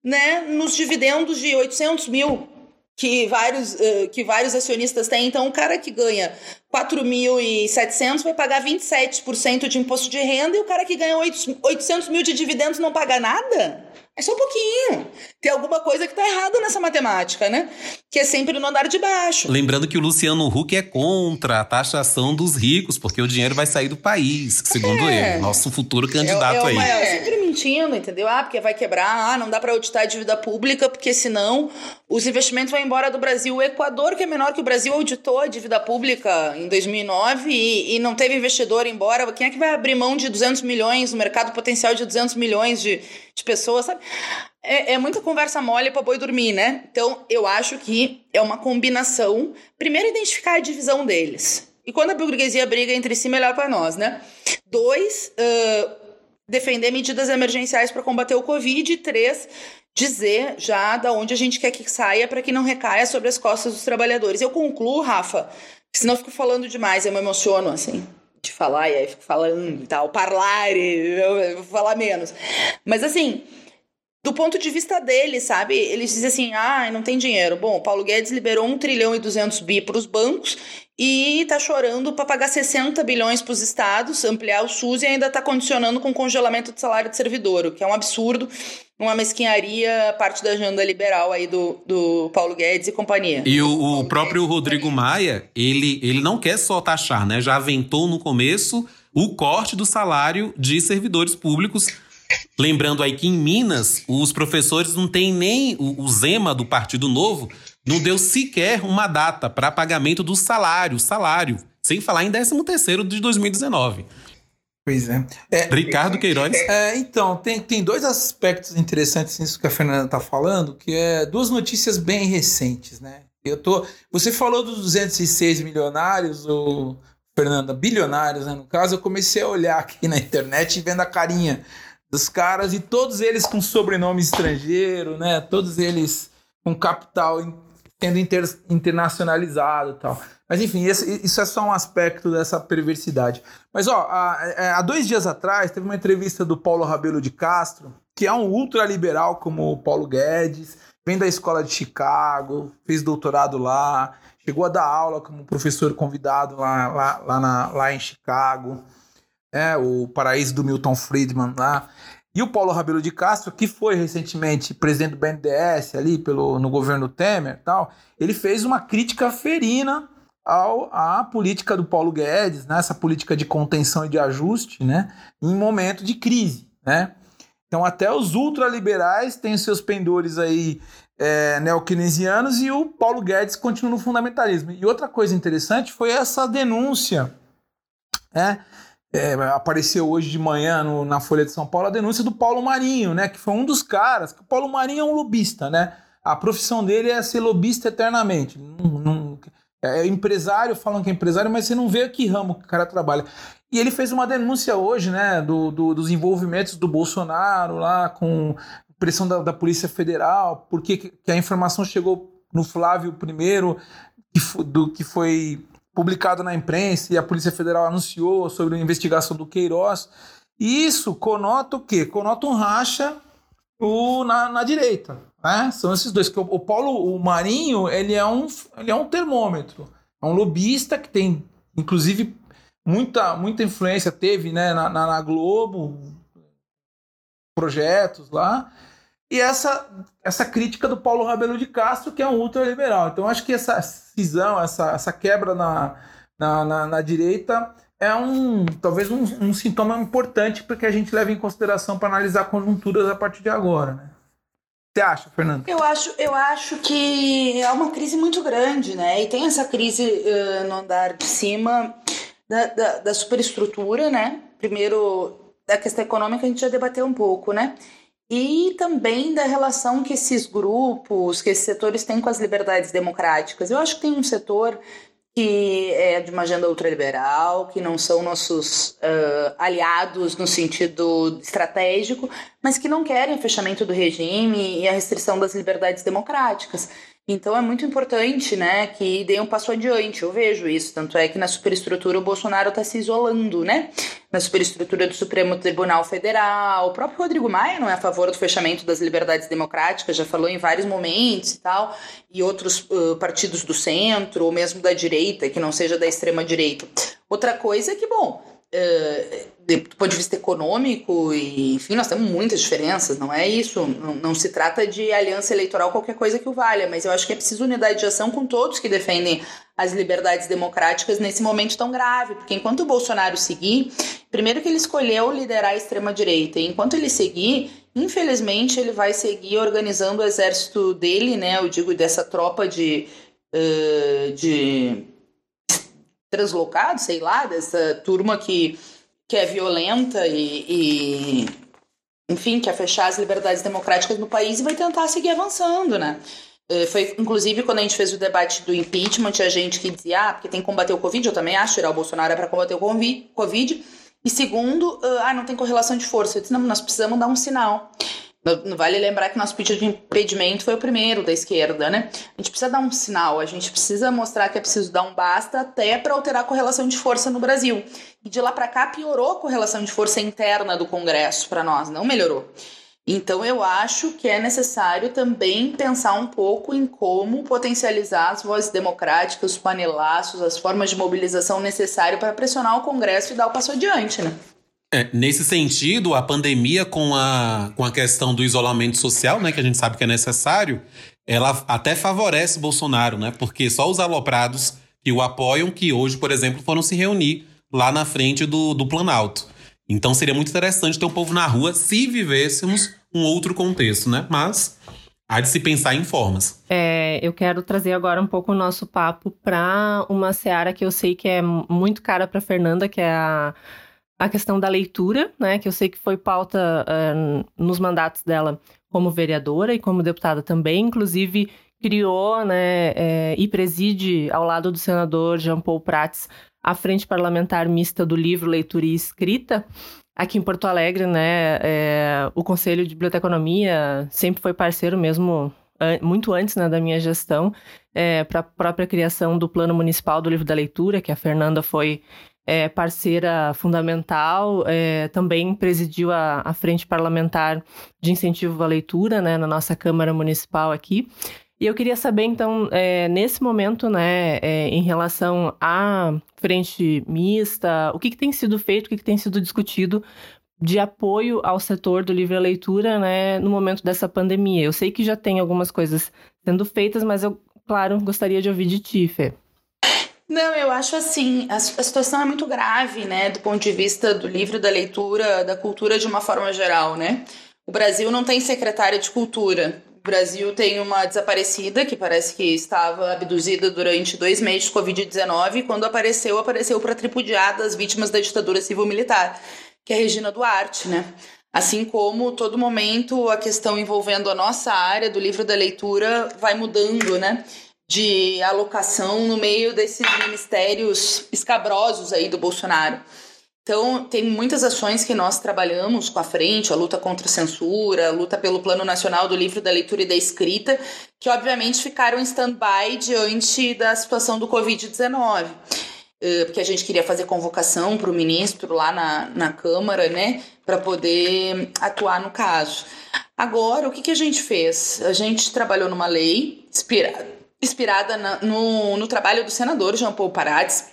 né, nos dividendos de 800 mil. que vários, uh, que vários acionistas têm. Então, o cara que ganha 4.700 vai pagar 27% de imposto de renda e o cara que ganha 800 mil de dividendos não paga nada? É só um pouquinho. Tem alguma coisa que tá errada nessa matemática, né? Que é sempre no andar de baixo. Lembrando que o Luciano Huck é contra a taxação dos ricos, porque o dinheiro vai sair do país, segundo é. ele, nosso futuro candidato é, é uma, aí. É sempre mentindo, entendeu? Ah, porque vai quebrar, ah, não dá para auditar a dívida pública, porque senão os investimentos vão embora do Brasil. O Equador, que é menor que o Brasil, auditou a dívida pública em 2009 e, e não teve investidor embora. Quem é que vai abrir mão de 200 milhões, no mercado potencial de 200 milhões de, de pessoas, sabe? É, é muita conversa mole para boi dormir, né? Então, eu acho que é uma combinação. Primeiro, identificar a divisão deles. E quando a burguesia briga entre si, melhor para nós, né? Dois, uh, defender medidas emergenciais para combater o Covid. E três, dizer já da onde a gente quer que saia para que não recaia sobre as costas dos trabalhadores. Eu concluo, Rafa, senão eu fico falando demais, eu me emociono, assim, de falar, e aí fico falando e tal, parlare, eu vou falar menos. Mas assim, do ponto de vista deles, sabe? Eles dizem assim: ah, não tem dinheiro. Bom, o Paulo Guedes liberou 1 trilhão e 200 bi para os bancos e está chorando para pagar 60 bilhões para os estados, ampliar o SUS e ainda está condicionando com congelamento de salário de servidor, o que é um absurdo, uma mesquinharia, parte da agenda liberal aí do, do Paulo Guedes e companhia. E o, o próprio Rodrigo Maia, ele, ele não quer só taxar, né? Já aventou no começo o corte do salário de servidores públicos Lembrando aí que em Minas, os professores não têm nem o, o Zema do Partido Novo, não deu sequer uma data para pagamento do salário, salário, sem falar em 13 terceiro de 2019. Pois é. é Ricardo Queiroz. É, então, tem, tem dois aspectos interessantes nisso que a Fernanda está falando, que é duas notícias bem recentes, né? Eu tô, você falou dos 206 milionários, ou Fernanda, bilionários, né? No caso, eu comecei a olhar aqui na internet e vendo a carinha dos caras e todos eles com sobrenome estrangeiro, né? Todos eles com capital sendo inter, internacionalizado e tal. Mas enfim, esse, isso é só um aspecto dessa perversidade. Mas ó, há, é, há, dois dias atrás teve uma entrevista do Paulo Rabelo de Castro, que é um ultraliberal como o Paulo Guedes, vem da escola de Chicago, fez doutorado lá, chegou a dar aula como professor convidado lá, lá, lá, na, lá em Chicago é, o paraíso do Milton Friedman lá. E o Paulo Rabelo de Castro, que foi recentemente presidente do BNDES ali pelo, no governo Temer tal, ele fez uma crítica ferina ao, à política do Paulo Guedes, né, essa política de contenção e de ajuste, né, em momento de crise, né. Então até os ultraliberais têm seus pendores aí é, e o Paulo Guedes continua no fundamentalismo. E outra coisa interessante foi essa denúncia, né, é, apareceu hoje de manhã no, na Folha de São Paulo a denúncia do Paulo Marinho, né? Que foi um dos caras. Que o Paulo Marinho é um lobista, né? A profissão dele é ser lobista eternamente. Não, não, é empresário, falam que é empresário, mas você não vê que ramo que o cara trabalha. E ele fez uma denúncia hoje, né? Do, do dos envolvimentos do Bolsonaro lá com pressão da, da Polícia Federal, porque que a informação chegou no Flávio primeiro, que, do, que foi publicado na imprensa e a Polícia Federal anunciou sobre a investigação do Queiroz. Isso conota o quê? Conota um racha o, na, na direita. Né? São esses dois. O, o Paulo o Marinho ele é, um, ele é um termômetro. É um lobista que tem, inclusive, muita, muita influência, teve né, na, na, na Globo, projetos lá. E essa, essa crítica do Paulo Rabelo de Castro, que é um ultraliberal. Então, acho que essa cisão, essa, essa quebra na, na, na, na direita é um talvez um, um, sintoma importante para que a gente leve em consideração para analisar conjunturas a partir de agora. Né? Você acha, Fernando? Eu acho, eu acho que é uma crise muito grande, né? E tem essa crise uh, no andar de cima da, da, da superestrutura, né? Primeiro, da questão econômica a gente já debateu um pouco, né? E também da relação que esses grupos, que esses setores têm com as liberdades democráticas. Eu acho que tem um setor que é de uma agenda ultraliberal, que não são nossos uh, aliados no sentido estratégico, mas que não querem o fechamento do regime e a restrição das liberdades democráticas. Então é muito importante, né, que dê um passo adiante. Eu vejo isso, tanto é que na superestrutura o Bolsonaro está se isolando, né? Na superestrutura do Supremo Tribunal Federal, o próprio Rodrigo Maia não é a favor do fechamento das liberdades democráticas, já falou em vários momentos e tal, e outros uh, partidos do centro ou mesmo da direita, que não seja da extrema direita. Outra coisa é que, bom, uh, do ponto de vista econômico, e enfim, nós temos muitas diferenças, não é isso? Não, não, se trata de aliança eleitoral, qualquer coisa que o valha, mas eu acho que é preciso unidade de ação com todos que defendem as liberdades democráticas nesse momento tão grave, porque enquanto o Bolsonaro seguir, primeiro que ele escolheu liderar a extrema-direita, e enquanto ele seguir, infelizmente ele vai seguir organizando o exército dele, né? Eu digo dessa tropa de. Uh, de translocados, sei lá, dessa turma que que é violenta e, e, enfim, quer fechar as liberdades democráticas no país e vai tentar seguir avançando, né? É, foi, inclusive, quando a gente fez o debate do impeachment, tinha gente que dizia, ah, porque tem que combater o Covid, eu também acho, tirar o Bolsonaro é para combater o Covid. E segundo, ah, não tem correlação de força. Eu disse, não, nós precisamos dar um sinal. Vale lembrar que nosso pedido de impedimento foi o primeiro da esquerda, né? A gente precisa dar um sinal, a gente precisa mostrar que é preciso dar um basta até para alterar a correlação de força no Brasil. E de lá para cá piorou a correlação de força interna do Congresso para nós, não melhorou. Então eu acho que é necessário também pensar um pouco em como potencializar as vozes democráticas, os panelaços, as formas de mobilização necessárias para pressionar o Congresso e dar o passo adiante, né? É, nesse sentido, a pandemia com a, com a questão do isolamento social, né, que a gente sabe que é necessário, ela até favorece Bolsonaro, né? Porque só os aloprados que o apoiam, que hoje, por exemplo, foram se reunir lá na frente do, do Planalto. Então seria muito interessante ter um povo na rua se vivêssemos um outro contexto, né? Mas há de se pensar em formas. É, eu quero trazer agora um pouco o nosso papo para uma seara que eu sei que é muito cara para Fernanda, que é a a questão da leitura, né, que eu sei que foi pauta uh, nos mandatos dela como vereadora e como deputada também, inclusive criou né, é, e preside ao lado do senador Jean Paul Prats a Frente Parlamentar Mista do Livro, Leitura e Escrita. Aqui em Porto Alegre, né, é, o Conselho de Biblioteconomia sempre foi parceiro mesmo muito antes né, da minha gestão, é, para a própria criação do Plano Municipal do Livro da Leitura, que a Fernanda foi é, parceira fundamental, é, também presidiu a, a, Frente Parlamentar de Incentivo à Leitura, né, na nossa Câmara Municipal aqui. E eu queria saber, então, é, nesse momento, né, é, em relação à frente mista, o que, que tem sido feito, o que, que tem sido discutido de apoio ao setor do livro e leitura, né, no momento dessa pandemia. Eu sei que já tem algumas coisas sendo feitas, mas eu, claro, gostaria de ouvir de ti, Fê. Não, eu acho assim, a, a, situação é muito grave, né, do ponto de vista do livro, da leitura, da cultura de uma forma geral, né? O Brasil não tem secretária de cultura. O Brasil tem uma desaparecida que parece que estava abduzida durante dois meses de Covid-19 e quando apareceu, apareceu para tripudiar das vítimas da ditadura civil-militar, que é Regina Duarte, né? Assim como todo momento a questão envolvendo a nossa área do livro da leitura vai mudando, né? De alocação no meio desses ministérios escabrosos aí do Bolsonaro. Então, tem muitas ações que nós trabalhamos com a frente, a luta contra a censura, a luta pelo Plano Nacional do Livro, da Leitura e da Escrita, que obviamente ficaram em stand-by diante da situação do Covid-19. Eh, porque a gente queria fazer convocação para o ministro lá na, na Câmara, né, para poder atuar no caso. Agora, o que, que a gente fez? A gente trabalhou numa lei inspirada inspirada na, no, no trabalho do senador Jean Paul Parades,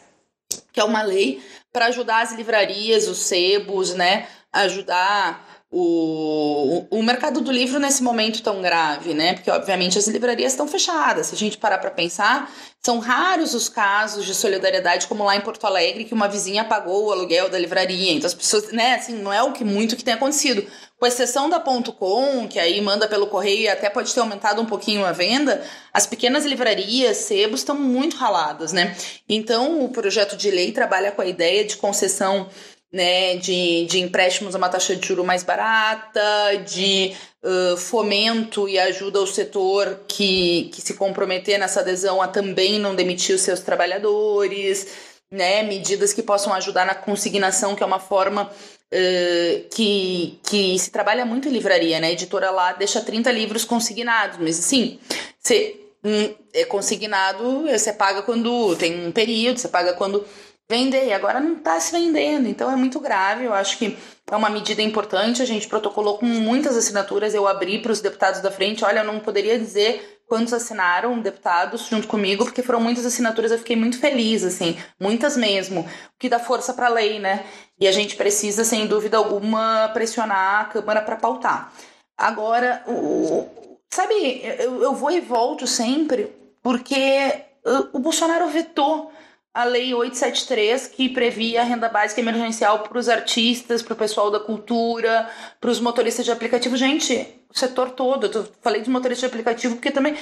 que é uma lei para ajudar as livrarias, os sebos, né, ajudar o, o, mercado do livro nesse momento tão grave, né? Porque, obviamente, as livrarias estão fechadas. Se a gente parar para pensar, são raros os casos de solidariedade, como lá em Porto Alegre, que uma vizinha pagou o aluguel da livraria. Então, as pessoas, né, assim, não é o que muito que tem acontecido. Com exceção da Ponto .com, que aí manda pelo correio e até pode ter aumentado um pouquinho a venda, as pequenas livrarias, sebos, estão muito raladas, né? Então, o projeto de lei trabalha com a ideia de concessão né, de, de empréstimos a uma taxa de juro mais barata, de uh, fomento e ajuda ao setor que, que se comprometer nessa adesão a também não demitir os seus trabalhadores, né, medidas que possam ajudar na consignação, que é uma forma uh, que, que se trabalha muito em livraria, né? A editora lá deixa 30 livros consignados, mas assim, você hum, é consignado, você paga quando tem um período, você paga quando vender, e agora não está se vendendo, então é muito grave, eu acho que é uma medida importante, a gente protocolou com muitas assinaturas, eu abri para os deputados da frente, olha, eu não poderia dizer quantos assinaram, deputados, junto comigo, porque foram muitas assinaturas, eu fiquei muito feliz, assim, muitas mesmo, o que dá força para a lei, né? E a gente precisa, sem dúvida alguma, pressionar a Câmara para pautar. Agora, o, sabe, eu, eu vou e volto sempre, porque o Bolsonaro vetou a Lei 873, que previa a renda básica emergencial para os artistas, para o pessoal da cultura, para os motoristas de aplicativo. Gente, o setor todo, eu falei de motorista de aplicativo porque também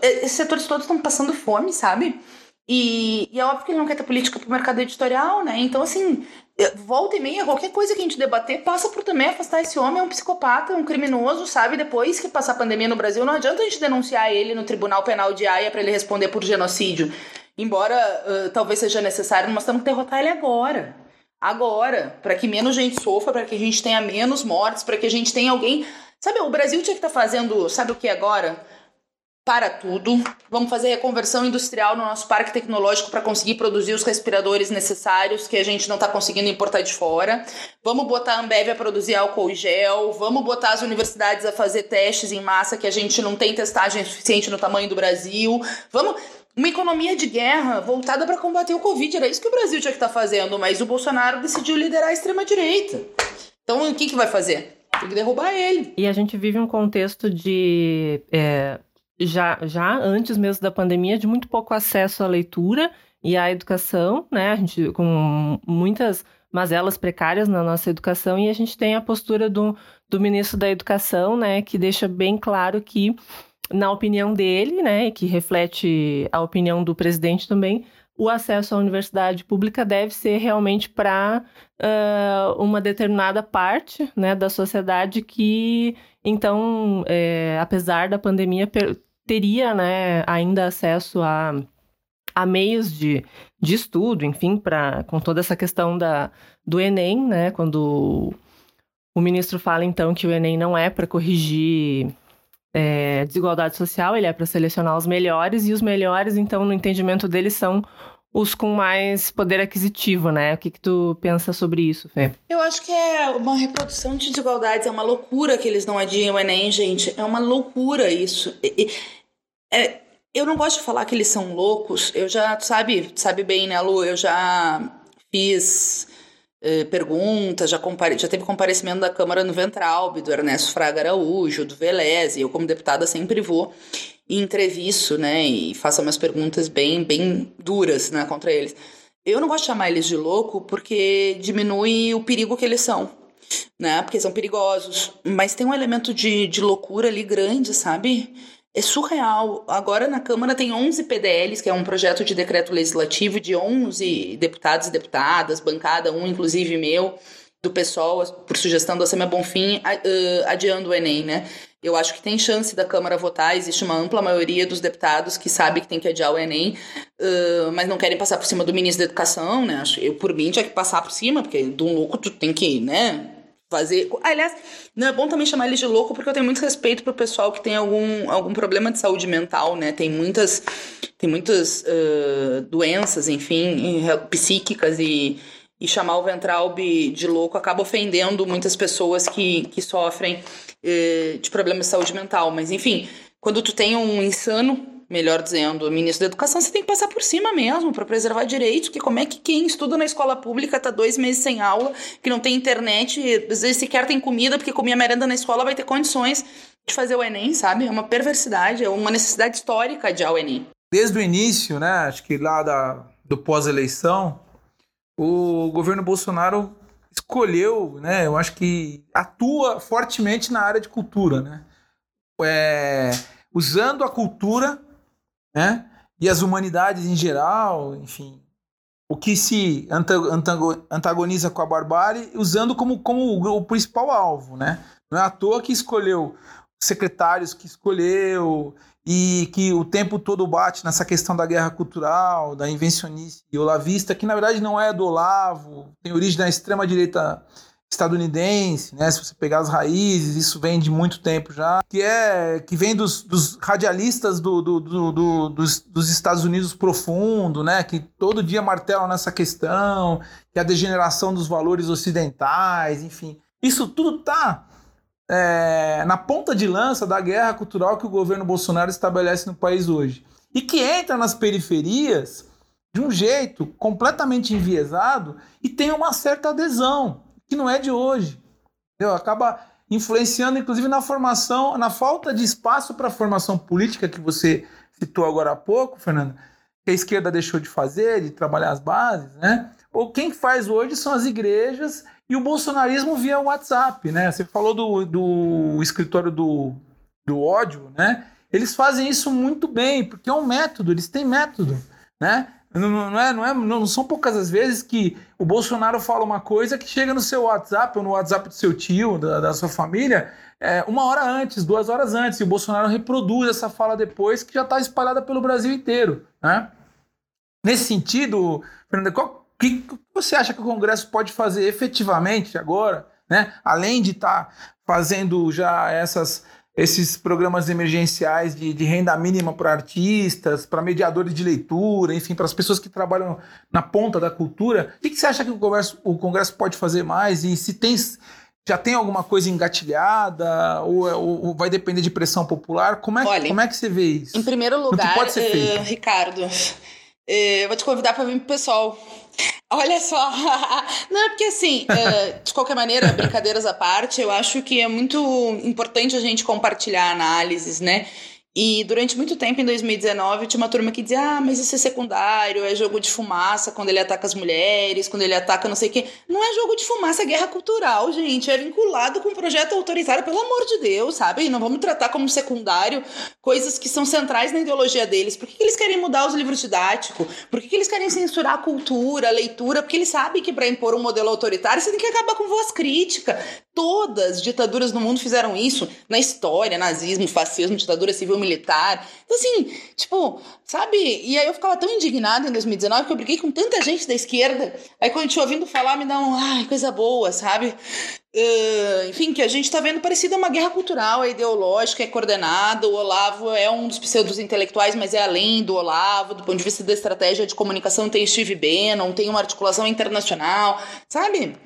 esses setores todos estão passando fome, sabe? E, e, é óbvio que ele não quer ter política para o mercado editorial, né? Então, assim, volta e meia, qualquer coisa que a gente debater passa por também afastar esse homem, é um psicopata, um criminoso, sabe? Depois que passar a pandemia no Brasil, não adianta a gente denunciar ele no Tribunal Penal de Haia para ele responder por genocídio. Embora uh, talvez seja necessário, nós temos que derrotar ele agora. Agora, para que menos gente sofra, para que a gente tenha menos mortes, para que a gente tenha alguém. Sabe, o Brasil tinha que estar tá fazendo, sabe o que agora? Para tudo. Vamos fazer reconversão industrial no nosso parque tecnológico para conseguir produzir os respiradores necessários que a gente não está conseguindo importar de fora. Vamos botar a Ambev a produzir álcool e gel. Vamos botar as universidades a fazer testes em massa que a gente não tem testagem suficiente no tamanho do Brasil. Vamos uma economia de guerra voltada para combater o Covid. Era isso que o Brasil tinha que estar tá fazendo, mas o Bolsonaro decidiu liderar a extrema-direita. Então, o que, que vai fazer? Tem que derrubar ele. E a gente vive um contexto de. É, já, já antes mesmo da pandemia, de muito pouco acesso à leitura e à educação, né? A gente com muitas mazelas precárias na nossa educação, e a gente tem a postura do, do ministro da Educação, né, que deixa bem claro que na opinião dele, né, que reflete a opinião do presidente também, o acesso à universidade pública deve ser realmente para uh, uma determinada parte né, da sociedade que, então, é, apesar da pandemia, teria né, ainda acesso a, a meios de, de estudo, enfim, pra, com toda essa questão da, do Enem, né, quando o ministro fala, então, que o Enem não é para corrigir é, desigualdade social, ele é para selecionar os melhores, e os melhores, então, no entendimento dele, são os com mais poder aquisitivo, né? O que, que tu pensa sobre isso, Fê? Eu acho que é uma reprodução de desigualdades, é uma loucura que eles não adiam o Enem, gente. É uma loucura isso. É, eu não gosto de falar que eles são loucos. Eu já, sabe, sabe bem, né, Lu? Eu já fiz eh, perguntas, já, compare... já teve comparecimento da Câmara no Ventralbe, do Ernesto Fraga Araújo, do Velez, e eu como deputada sempre vou e entrevisto, né, e faço umas perguntas bem, bem duras, né, contra eles. Eu não gosto de chamar eles de louco porque diminui o perigo que eles são, né, porque são perigosos, mas tem um elemento de, de loucura ali grande, sabe? É surreal. Agora na Câmara tem 11 PDLs, que é um projeto de decreto legislativo de 11 deputados e deputadas, bancada um inclusive meu, do pessoal, por sugestão da Sema Bonfim, adiando o Enem, né? Eu acho que tem chance da Câmara votar, existe uma ampla maioria dos deputados que sabe que tem que adiar o Enem, uh, mas não querem passar por cima do ministro da Educação, né? Eu, por mim, tinha que passar por cima, porque de um louco tu tem que, né, fazer. Aliás, não é bom também chamar ele de louco, porque eu tenho muito respeito pro pessoal que tem algum, algum problema de saúde mental, né? Tem muitas, tem muitas uh, doenças, enfim, psíquicas e, e chamar o Ventralbe de louco acaba ofendendo muitas pessoas que, que sofrem de problemas de saúde mental. Mas, enfim, quando tu tem um insano melhor dizendo, ministro da Educação, você tem que passar por cima mesmo para preservar direitos, que como é que quem estuda na escola pública tá dois meses sem aula, que não tem internet, às vezes sequer tem comida, porque comia merenda na escola, vai ter condições de fazer o Enem, sabe? É uma perversidade, é uma necessidade histórica de o Enem. Desde o início, né, acho que lá da, do pós-eleição, o governo Bolsonaro escolheu, né, eu acho que atua fortemente na área de cultura, né? É, usando a cultura né? E as humanidades em geral, enfim, o que se antagoniza com a barbárie, usando como, como o principal alvo, né? Não é à toa que escolheu secretários que escolheu e que o tempo todo bate nessa questão da guerra cultural, da invencionice olavista, que na verdade não é do Olavo, tem origem da extrema direita estadunidense, né? Se você pegar as raízes, isso vem de muito tempo já, que é que vem dos, dos radialistas do, do, do, dos, dos, Estados Unidos profundo, né? Que todo dia martelam nessa questão, que é a degeneração dos valores ocidentais, enfim. Isso tudo tá é, na ponta de lança da guerra cultural que o governo Bolsonaro estabelece no país hoje. E que entra nas periferias de um jeito completamente enviesado e tem uma certa adesão que não é de hoje. Entendeu? Acaba influenciando, inclusive, na formação, na falta de espaço para a formação política que você citou agora há pouco, Fernando, que a esquerda deixou de fazer, de trabalhar as bases, né? Ou quem faz hoje são as igrejas e o bolsonarismo via WhatsApp, né? Você falou do, do escritório do, do ódio, né? Eles fazem isso muito bem, porque é um método, eles têm método, né? Não, não, é, não, é, não são poucas as vezes que o Bolsonaro fala uma coisa que chega no seu WhatsApp ou no WhatsApp do seu tio, da, da sua família, é, uma hora antes, duas horas antes, e o Bolsonaro reproduz essa fala depois, que já está espalhada pelo Brasil inteiro. Né? Nesse sentido, Fernanda, qual que você acha que o Congresso pode fazer efetivamente agora, né? além de estar tá fazendo já essas esses programas emergenciais de, de renda mínima para artistas, para mediadores de leitura, enfim, para as pessoas que trabalham na ponta da cultura. O que, que você acha que o Congresso, o Congresso pode fazer mais? E se tem já tem alguma coisa engatilhada ou, é, ou, ou, vai depender de pressão popular? Como é, Olha, como é que você vê isso? Em primeiro lugar, uh, Ricardo, uh, eu vou te convidar para vir pro pessoal Olha só. [LAUGHS] Não, porque assim, é, de qualquer maneira, brincadeiras à parte, eu acho que é muito importante a gente compartilhar análises, né? E durante muito tempo, em 2019, tinha uma turma que dizia: ah, mas isso é secundário, é jogo de fumaça quando ele ataca as mulheres, quando ele ataca não sei o quê. Não é jogo de fumaça, é guerra cultural, gente. É vinculado com um projeto autoritário, pelo amor de Deus, sabe? Não vamos tratar como secundário coisas que são centrais na ideologia deles. Por que, que eles querem mudar os livros didáticos? Por que, que eles querem censurar a cultura, a leitura? Porque eles sabem que para impor um modelo autoritário você tem que acabar com voz crítica. Todas as ditaduras no mundo fizeram isso na história, nazismo, fascismo, ditadura civil militar. Então, assim, tipo, sabe? E aí eu ficava tão indignada em 2019 que eu briguei com tanta gente da esquerda. Aí quando tinha ouvindo falar, me dá um, ai, coisa boa, sabe? Uh, enfim, que a gente está vendo parecido uma guerra cultural, é ideológica, é coordenada. O Olavo é um dos pseudos intelectuais, mas é além do Olavo, do ponto de vista da estratégia de comunicação, tem Steve Bannon, tem uma articulação internacional, sabe?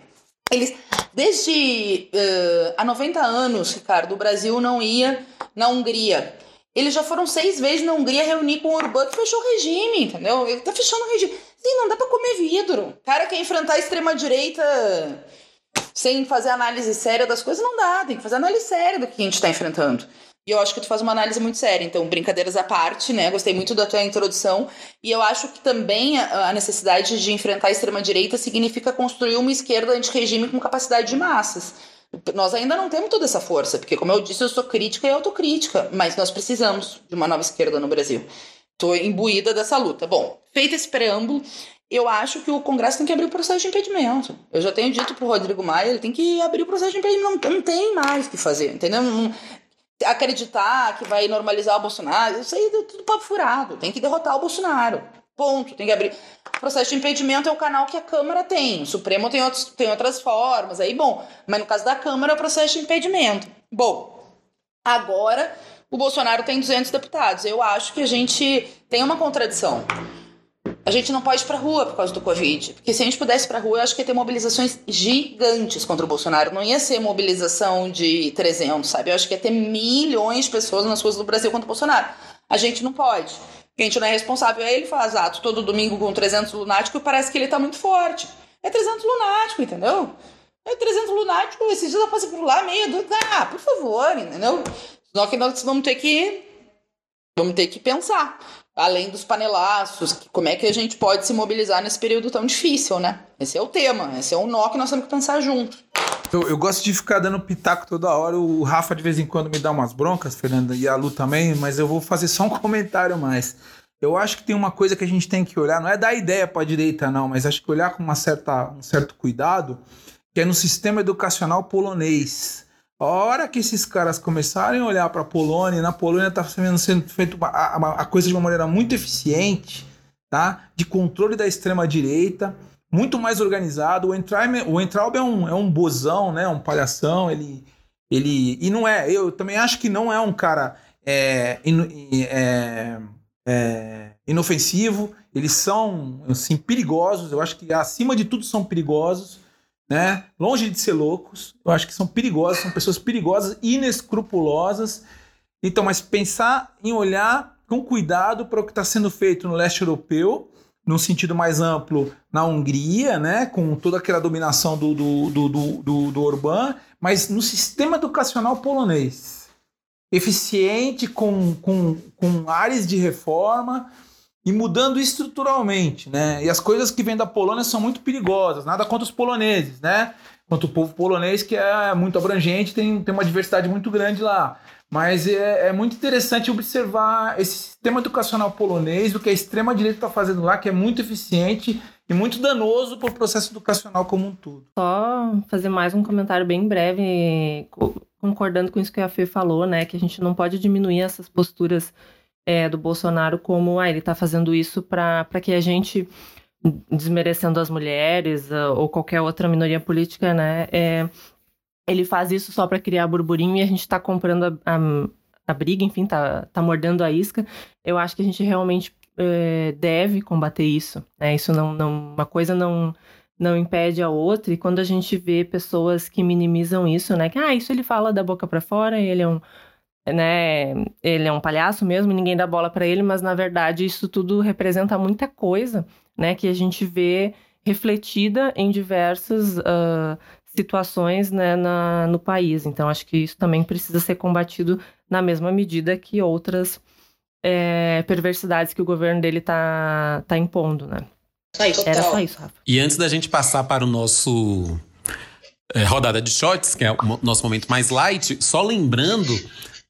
Eles, desde uh, há 90 anos, Ricardo, o Brasil não ia na Hungria. Eles já foram seis vezes na Hungria reunir com o Orbán, que fechou o regime, entendeu? Ele tá fechando o regime. Sim, não dá pra comer vidro. Cara quer enfrentar a extrema-direita sem fazer análise séria das coisas, não dá. Tem que fazer análise séria do que a gente tá enfrentando. E eu acho que tu faz uma análise muito séria. Então, brincadeiras à parte, né? Gostei muito da tua introdução. E eu acho que também a necessidade de enfrentar a extrema-direita significa construir uma esquerda anti-regime com capacidade de massas. Nós ainda não temos toda essa força, porque, como eu disse, eu sou crítica e autocrítica, mas nós precisamos de uma nova esquerda no Brasil. Estou imbuída dessa luta. Bom, feito esse preâmbulo, eu acho que o Congresso tem que abrir o processo de impedimento. Eu já tenho dito para o Rodrigo Maia, ele tem que abrir o processo de impedimento. Não, não tem mais o que fazer, entendeu? Não, acreditar que vai normalizar o Bolsonaro, isso aí é tudo papo furado. Tem que derrotar o Bolsonaro. Ponto. Tem que abrir. O processo de impedimento é o canal que a Câmara tem. O Supremo tem, outros, tem outras formas, aí bom. Mas no caso da Câmara é o processo de impedimento. Bom, agora o Bolsonaro tem 200 deputados. Eu acho que a gente tem uma contradição. A gente não pode ir pra rua por causa do Covid. Porque se a gente pudesse ir pra rua, eu acho que ia ter mobilizações gigantes contra o Bolsonaro. Não ia ser mobilização de 300, sabe? Eu acho que ia ter milhões de pessoas nas ruas do Brasil contra o Bolsonaro. A gente não pode. A gente não é responsável. Aí ele faz ato todo domingo com 300 lunáticos e parece que ele tá muito forte. É 300 lunático, entendeu? É 300 lunático, esses dias eu passei por lá meio. Ah, por favor, entendeu? Só que nós vamos ter que. Vamos ter que pensar. Além dos panelaços, como é que a gente pode se mobilizar nesse período tão difícil, né? Esse é o tema, esse é um nó que nós temos que pensar junto. Eu, eu, gosto de ficar dando pitaco toda hora. O Rafa de vez em quando me dá umas broncas, Fernanda, e a Lu também, mas eu vou fazer só um [LAUGHS] comentário mais. Eu acho que tem uma coisa que a gente tem que olhar, não é dar ideia para a direita, não, mas acho que olhar com uma certa, um certo cuidado, que é no sistema educacional polonês. A hora que esses caras começarem a olhar para a Polônia, na Polônia está sendo feito a, a, coisa de uma maneira muito eficiente, tá? De controle da extrema direita muito mais organizado. O Entraub, o Entraub é um, é um bozão, né? Um palhação. Ele, ele. E não é. Eu também acho que não é um cara é, in, é, é, inofensivo. Eles são, assim, perigosos. Eu acho que, acima de tudo, são perigosos. Né? Longe de ser loucos. Eu acho que são perigosos. São pessoas perigosas, inescrupulosas. Então, mas pensar em olhar com cuidado para o que está sendo feito no leste europeu num sentido mais amplo na Hungria, né, com toda aquela dominação do, do, do, do, do, do Orbán, mas no sistema educacional polonês, eficiente, com, com, com áreas de reforma e mudando estruturalmente, né? E as coisas que vêm da Polônia são muito perigosas, nada contra os poloneses, né? Quanto o povo polonês, que é muito abrangente, tem, tem uma diversidade muito grande lá. Mas é, é, muito interessante observar esse sistema educacional polonês, o que a extrema-direita está fazendo lá, que é muito eficiente e muito danoso para o processo educacional como um todo. Só fazer mais um comentário bem breve, concordando com isso que a Fê falou, né? Que a gente não pode diminuir essas posturas é, do Bolsonaro como ah, ele está fazendo isso para que a gente, desmerecendo as mulheres ah, ou qualquer outra minoria política, né? É, ele faz isso só para criar burburinho e a gente tá comprando a, a, a, briga, enfim, tá, tá mordendo a isca. Eu acho que a gente realmente é, deve combater isso. Né? Isso não, não. Uma coisa não não impede a outra, e quando a gente vê pessoas que minimizam isso, né? Que, ah, isso ele fala da boca para fora, ele é um. Né, ele é um palhaço mesmo, ninguém dá bola para ele, mas na verdade isso tudo representa muita coisa, né, que a gente vê refletida em diversas uh, situações né, na, no país. Então, acho que isso também precisa ser combatido na mesma medida que outras é, perversidades que o governo dele está tá impondo, né? Era só isso, Rafa. E antes da gente passar para o nosso é, rodada de shots, que é o nosso momento mais light, só lembrando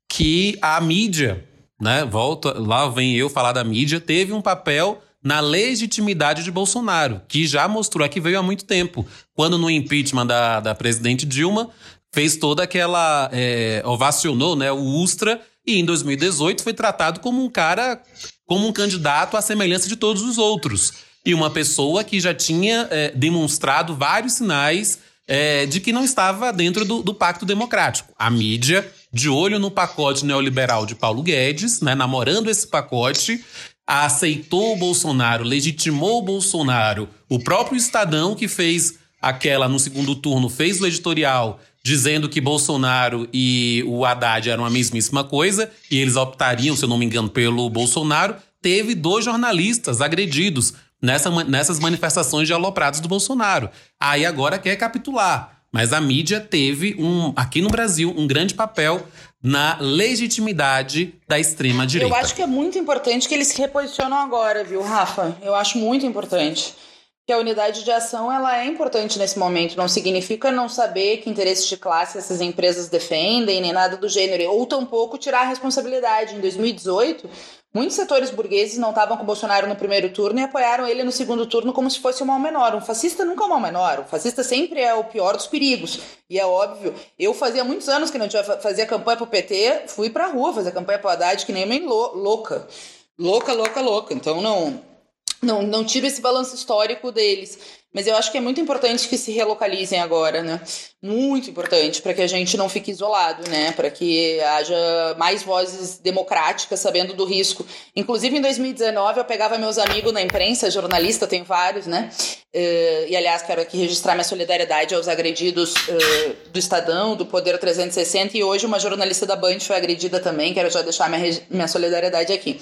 que a mídia, né, volta, lá vem eu falar da mídia, teve um papel na legitimidade de Bolsonaro, que já mostrou que veio há muito tempo. Quando no impeachment da, da presidente Dilma, fez toda aquela. É, ovacionou né, o Ustra, e em 2018 foi tratado como um cara, como um candidato à semelhança de todos os outros. E uma pessoa que já tinha é, demonstrado vários sinais é, de que não estava dentro do, do, pacto democrático. A mídia, de olho no pacote neoliberal de Paulo Guedes, né, namorando esse pacote, aceitou o Bolsonaro, legitimou o Bolsonaro. O próprio Estadão que fez aquela no segundo turno, fez o editorial dizendo que Bolsonaro e o Haddad eram a mesmíssima coisa e eles optariam, se eu não me engano, pelo Bolsonaro. Teve dois jornalistas agredidos nessa, nessas manifestações de aloprados do Bolsonaro. Aí agora quer capitular. Mas a mídia teve, um, aqui no Brasil, um grande papel na legitimidade da extrema-direita. Eu acho que é muito importante que eles se reposicionam agora, viu, Rafa? Eu acho muito importante. Que a unidade de ação ela é importante nesse momento. Não significa não saber que interesses de classe essas empresas defendem, nem nada do gênero. Ou tampouco tirar a responsabilidade. Em 2018, Muitos setores burgueses não estavam com Bolsonaro no primeiro turno e apoiaram ele no segundo turno como se fosse o mal menor. Um fascista nunca é o mal menor. O fascista sempre é o pior dos perigos. E é óbvio, eu fazia muitos anos que não tinha fazia campanha pro PT, fui pra rua fazer campanha pro Haddad que nem uma louca. Louca, louca, louca. Então não não, não tive esse balanço histórico deles. Mas eu acho que é muito importante que se relocalizem agora, né? Muito importante para que a gente não fique isolado, né? Para que haja mais vozes democráticas sabendo do risco. Inclusive em 2019 eu pegava meus amigos na imprensa, jornalista, tenho vários, né? Uh, e aliás quero aqui registrar minha solidariedade aos agredidos uh, do Estadão, do Poder 360 e hoje uma jornalista da Band foi agredida também. Quero já deixar minha, minha solidariedade aqui.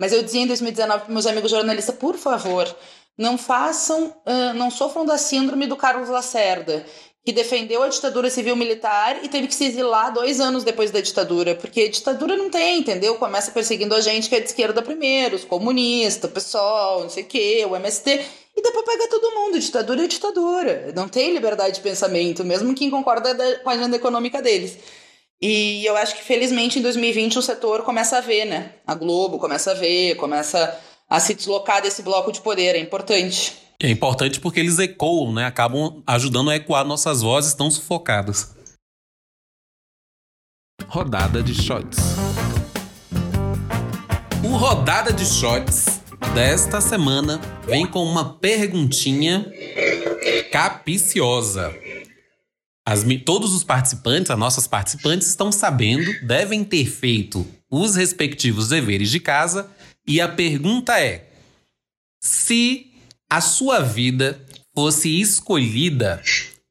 Mas eu dizia em 2019 para meus amigos jornalistas, por favor, não façam, uh, não sofram da síndrome do Carlos Lacerda, que defendeu a ditadura civil-militar e teve que se exilar dois anos depois da ditadura, porque ditadura não tem, entendeu? Começa perseguindo a gente que é de esquerda primeiro, os comunistas, o PSOL, não sei o quê, o MST, e depois pega todo mundo. Ditadura é ditadura. Não tem liberdade de pensamento, mesmo quem concorda com a agenda econômica deles. E eu acho que felizmente em 2020 o setor começa a ver, né? A Globo começa a ver, começa a se deslocar desse bloco de poder, é importante. É importante porque eles ecoam, né? Acabam ajudando a ecoar nossas vozes tão sufocadas. Rodada de shots. O Rodada de Shots desta semana vem com uma perguntinha capiciosa. As, todos os participantes, as nossas participantes, estão sabendo, devem ter feito os respectivos deveres de casa. E a pergunta é: se a sua vida fosse escolhida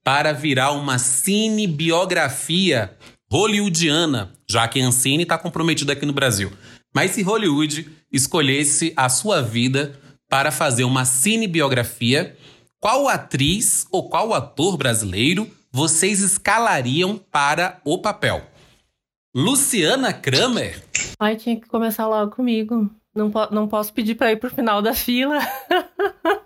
para virar uma cinebiografia hollywoodiana, já que Ancine está comprometido aqui no Brasil. Mas se Hollywood escolhesse a sua vida para fazer uma cinebiografia, qual atriz ou qual ator brasileiro vocês escalariam para o papel? Luciana Kramer? Ai, tinha que começar logo comigo. Não, po não posso pedir para ir pro final da fila. [LAUGHS]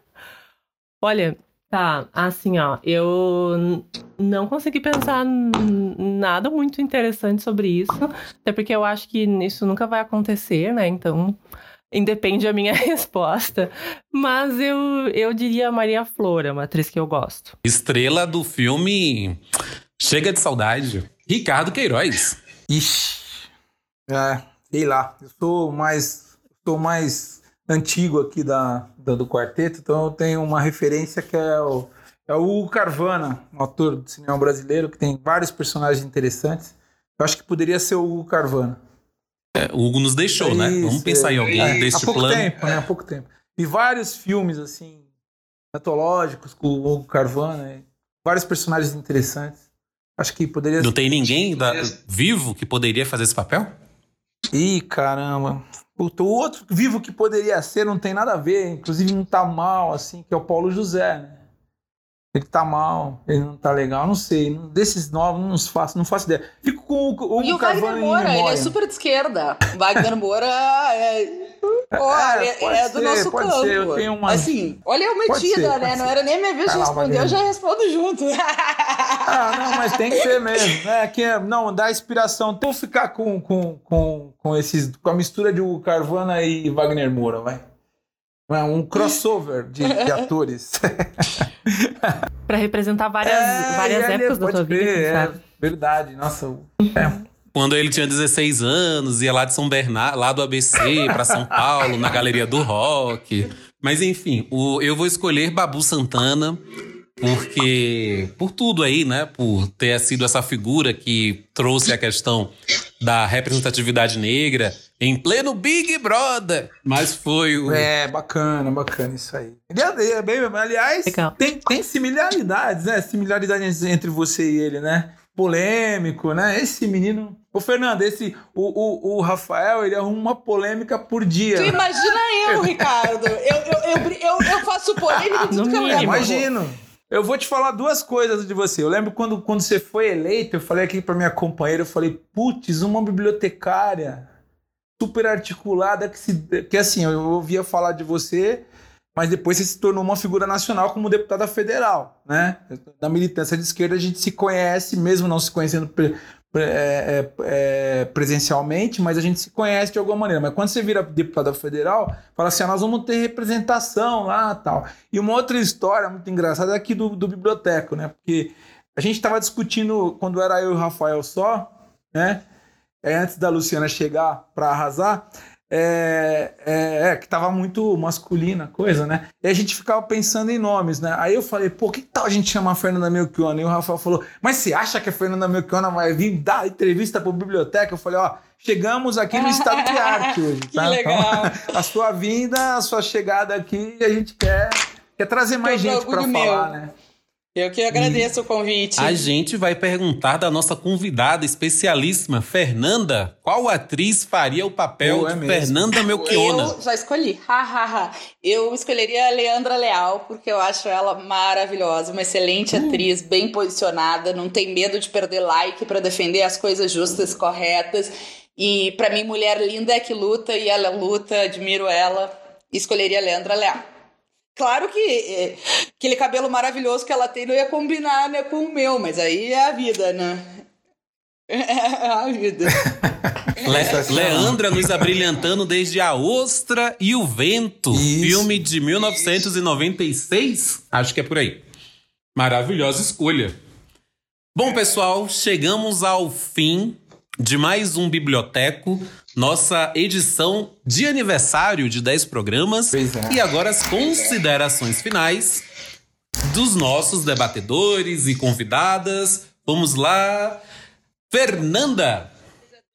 Olha, tá, assim, ó, eu não consegui pensar nada muito interessante sobre isso, até porque eu acho que isso nunca vai acontecer, né? Então, independe a minha [LAUGHS] resposta. Mas eu, eu diria Maria Flora, uma atriz que eu gosto. Estrela do filme Chega de Saudade, Ricardo Queiroz. Ixi, é, sei lá, eu sou mais, sou mais antigo aqui da, da, do quarteto, então eu tenho uma referência que é o, é o Hugo Carvana, um ator do cinema brasileiro que tem vários personagens interessantes. Eu acho que poderia ser o Hugo Carvana. É, o Hugo nos deixou, é né? Vamos pensar em alguém é, deste há pouco plano. Tempo, né? Há pouco tempo. E vários filmes, assim, antológicos com o Hugo Carvana, vários personagens interessantes. Acho que poderia Não tem ninguém da, vivo que poderia fazer esse papel? Ih, caramba. O outro vivo que poderia ser não tem nada a ver, inclusive não tá mal, assim, que é o Paulo José, né? Ele tá mal, ele não tá legal, não sei. Desses novos, não faço, não faço ideia. Fico com o, o E o Wagner Moura, ele é super de esquerda. O Wagner Moura é. Olha, [LAUGHS] é, é, do ser, nosso campo. Ser. Eu tenho uma... Assim, olha eu metida, né? Ser. Não era nem minha vez de responder, eu já respondo junto. ah, não, mas tem que ser mesmo, né? Que é, não, dá inspiração. Então ficar com, com, com, com esses. com a mistura de Carvana e Wagner Moura, vai. Um crossover de, de [LAUGHS] atores. [LAUGHS] para representar várias, é, várias épocas da tua vida. É, verdade, nossa. É. Quando ele tinha 16 anos, ia lá de São Bernardo, lá do ABC para São Paulo, na Galeria do Rock. Mas enfim, o, eu vou escolher Babu Santana, porque por tudo aí, né? Por ter sido essa figura que trouxe a questão da representatividade negra em pleno Big Brother. Mas foi o. É, bacana, bacana isso aí. É, é bem, aliás, tem, tem similaridades, né? Similaridades entre você e ele, né? Polêmico, né? Esse menino. Ô, Fernando, esse. O, o, o Rafael, ele arruma uma polêmica por dia. Tu imagina eu, Ricardo. Eu, eu, eu, eu, eu faço polêmica de tudo que eu lembro. Imagino. Eu vou te falar duas coisas de você. Eu lembro quando, quando você foi eleito, eu falei aqui para minha companheira, eu falei, putz, uma bibliotecária super articulada que se. Que assim, eu ouvia falar de você, mas depois você se tornou uma figura nacional como deputada federal, né? Da militância de esquerda a gente se conhece, mesmo não se conhecendo é, é, é, presencialmente, mas a gente se conhece de alguma maneira. Mas quando você vira deputada federal, fala assim: ah, nós vamos ter representação lá tal. E uma outra história muito engraçada é aqui do, do biblioteco, né? Porque a gente estava discutindo, quando era eu e o Rafael só, né? É, antes da Luciana chegar para arrasar, é, é, é, que tava muito masculina a coisa, né? E a gente ficava pensando em nomes, né? Aí eu falei, pô, que tal a gente chamar a Fernanda Melchiona? E o Rafael falou, mas você acha que a Fernanda Melchiona vai vir dar entrevista pra biblioteca? Eu falei, ó, chegamos aqui no estado de arte [LAUGHS] hoje, tá? Que legal. Então, [LAUGHS] a sua vinda, a sua chegada aqui, a gente quer, quer trazer mais gente para falar, né? Eu que agradeço e o convite. A gente vai perguntar da nossa convidada especialíssima, Fernanda, qual atriz faria o papel é de mesmo. Fernanda Melchiona? Eu já escolhi. eu escolheria a Leandra Leal, porque eu acho ela maravilhosa, uma excelente uh. atriz, bem posicionada, não tem medo de perder like para defender as coisas justas, corretas. E para mim, mulher linda é que luta e ela luta, admiro ela. Escolheria a Leandra Leal. Claro que é, aquele cabelo maravilhoso que ela tem não ia combinar né, com o meu, mas aí é a vida, né? [LAUGHS] É a vida. [LAUGHS] Le Leandra nos abrilhantando desde A Ostra e o Vento, Isso. filme de 1996. Acho que é por aí. Maravilhosa escolha. Bom, pessoal, chegamos ao fim de mais um Biblioteco, nossa edição de aniversário de 10 programas. É. E agora as considerações finais. dos nossos debatedores e convidadas. Vamos lá. Fernanda.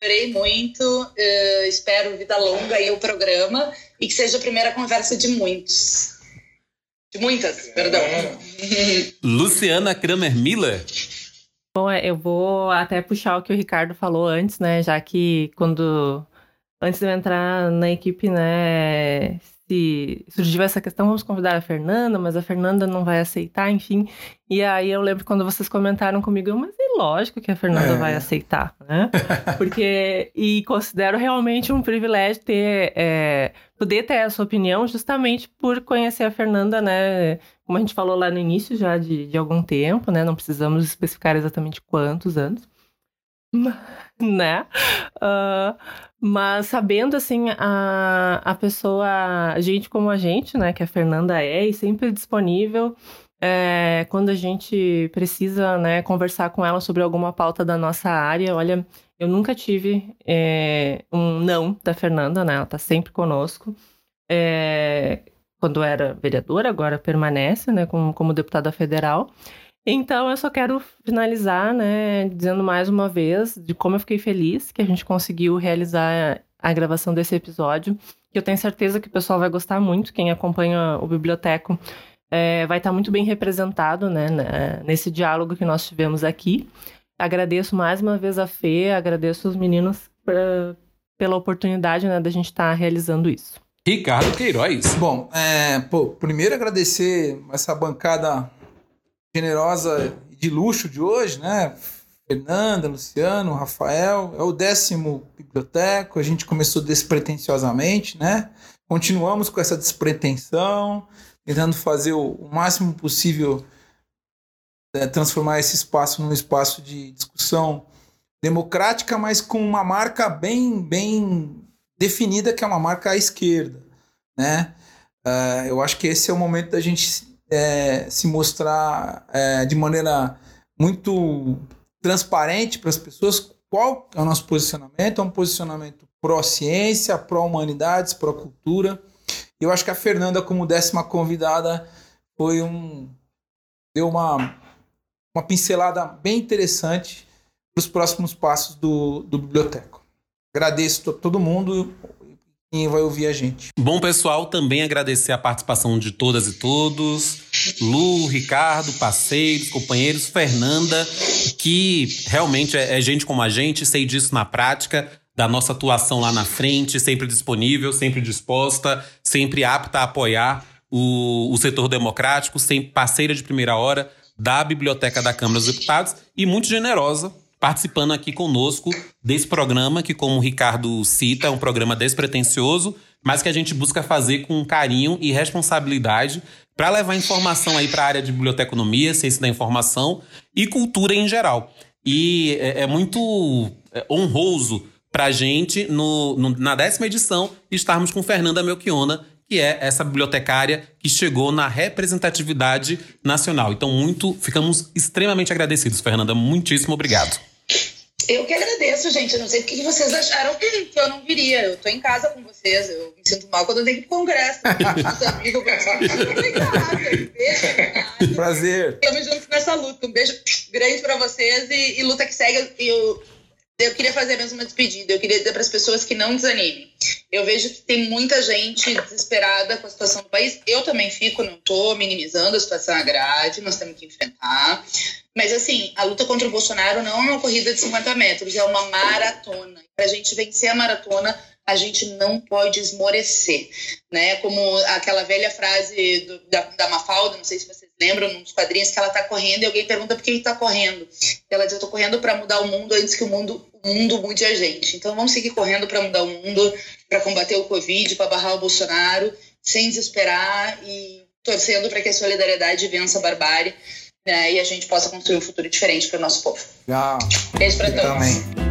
Adorei muito, uh, espero vida longa aí o programa e que seja a primeira conversa de muitos. De muitas, perdão. Luciana Kramer Miller. Bom, é, eu vou até puxar o que o Ricardo falou antes, né? Já que quando. Antes de eu entrar na equipe, né? se surgiu essa questão, vamos convidar a Fernanda, mas a Fernanda não vai aceitar, enfim. E aí eu lembro quando vocês comentaram comigo, mas lógico que a Fernanda é. vai aceitar, né? [LAUGHS] Porque, e considero realmente um privilégio ter, é, poder ter essa opinião justamente por conhecer a Fernanda, né? Como a gente falou lá no início já de, de algum tempo, né? Não precisamos especificar exatamente quantos anos. [LAUGHS] né? Uh, mas sabendo, assim, a, a pessoa, a gente como a gente, né, que a Fernanda é, e sempre disponível é, quando a gente precisa, né, conversar com ela sobre alguma pauta da nossa área. Olha, eu nunca tive é, um não da Fernanda, né? Ela tá sempre conosco. É, quando era vereadora, agora permanece, né, como, como deputada federal. Então, eu só quero finalizar, né, dizendo mais uma vez de como eu fiquei feliz que a gente conseguiu realizar a gravação desse episódio. Que eu tenho certeza que o pessoal vai gostar muito. Quem acompanha o Biblioteco é, vai estar muito bem representado, né, né, nesse diálogo que nós tivemos aqui. Agradeço mais uma vez a Fê, agradeço os meninos pra, pela oportunidade, né, da gente estar realizando isso. Ricardo Queiroz. Bom, é, pô, primeiro agradecer essa bancada generosa e de luxo de hoje, né? Fernanda, Luciano, Rafael, é o décimo biblioteco, a gente começou despretensiosamente, né? Continuamos com essa despretensão, tentando fazer o, máximo possível, é, transformar esse espaço num espaço de discussão democrática, mas com uma marca bem, bem definida, que é uma marca à esquerda, né? Uh, eu acho que esse é o momento da gente é, se mostrar é, de maneira muito transparente para as pessoas qual é o nosso posicionamento. É um posicionamento pró-ciência, pró-humanidades, pró-cultura. Eu acho que a Fernanda, como décima convidada, foi um. deu uma, uma pincelada bem interessante para os próximos passos do, do biblioteco. Agradeço a todo mundo quem vai ouvir a gente. Bom, pessoal, também agradecer a participação de todas e todos. Lu, Ricardo, parceiros, companheiros, Fernanda, que realmente é, é gente como a gente, sei disso na prática, da nossa atuação lá na frente, sempre disponível, sempre disposta, sempre apta a apoiar o, o setor democrático, sempre parceira de primeira hora da Biblioteca da Câmara dos Deputados e muito generosa participando aqui conosco desse programa que, como o Ricardo cita, é um programa despretensioso, mas que a gente busca fazer com carinho e responsabilidade para levar informação aí para a área de biblioteconomia, ciência da informação e cultura em geral. E é, é muito é, honroso para a gente, no, no, na décima edição, estarmos com Fernanda Melchiona, que é essa bibliotecária que chegou na representatividade nacional. Então, muito, ficamos extremamente agradecidos, Fernanda. Muitíssimo obrigado. Eu que agradeço, gente. Eu não sei o que vocês acharam que eu não viria. Eu tô em casa com vocês. Eu me sinto mal quando eu tenho que ir pro congresso. amigos, Beijo. Prazer. Eu me junto nessa luta. Um beijo grande pra vocês e, e luta que segue. Eu, eu queria fazer mesmo uma despedida. Eu queria dizer para as pessoas que não desanimem. Eu vejo que tem muita gente desesperada com a situação do país. Eu também fico, não estou minimizando a situação agrária, nós temos que enfrentar. Mas, assim, a luta contra o Bolsonaro não é uma corrida de 50 metros, é uma maratona. Para a gente vencer a maratona, a gente não pode esmorecer, né? Como aquela velha frase do, da, da, Mafalda, não sei se vocês lembram, nos quadrinhos, que ela está correndo e alguém pergunta por que está correndo. Ela diz, eu estou correndo para mudar o mundo antes que o mundo, o mundo mude a gente. Então, vamos seguir correndo para mudar o mundo, para combater o Covid, para barrar o Bolsonaro, sem desesperar e torcendo para que a solidariedade vença a barbárie né, e a gente possa construir um futuro diferente para o nosso povo. Legal. Beijo para todos. Também.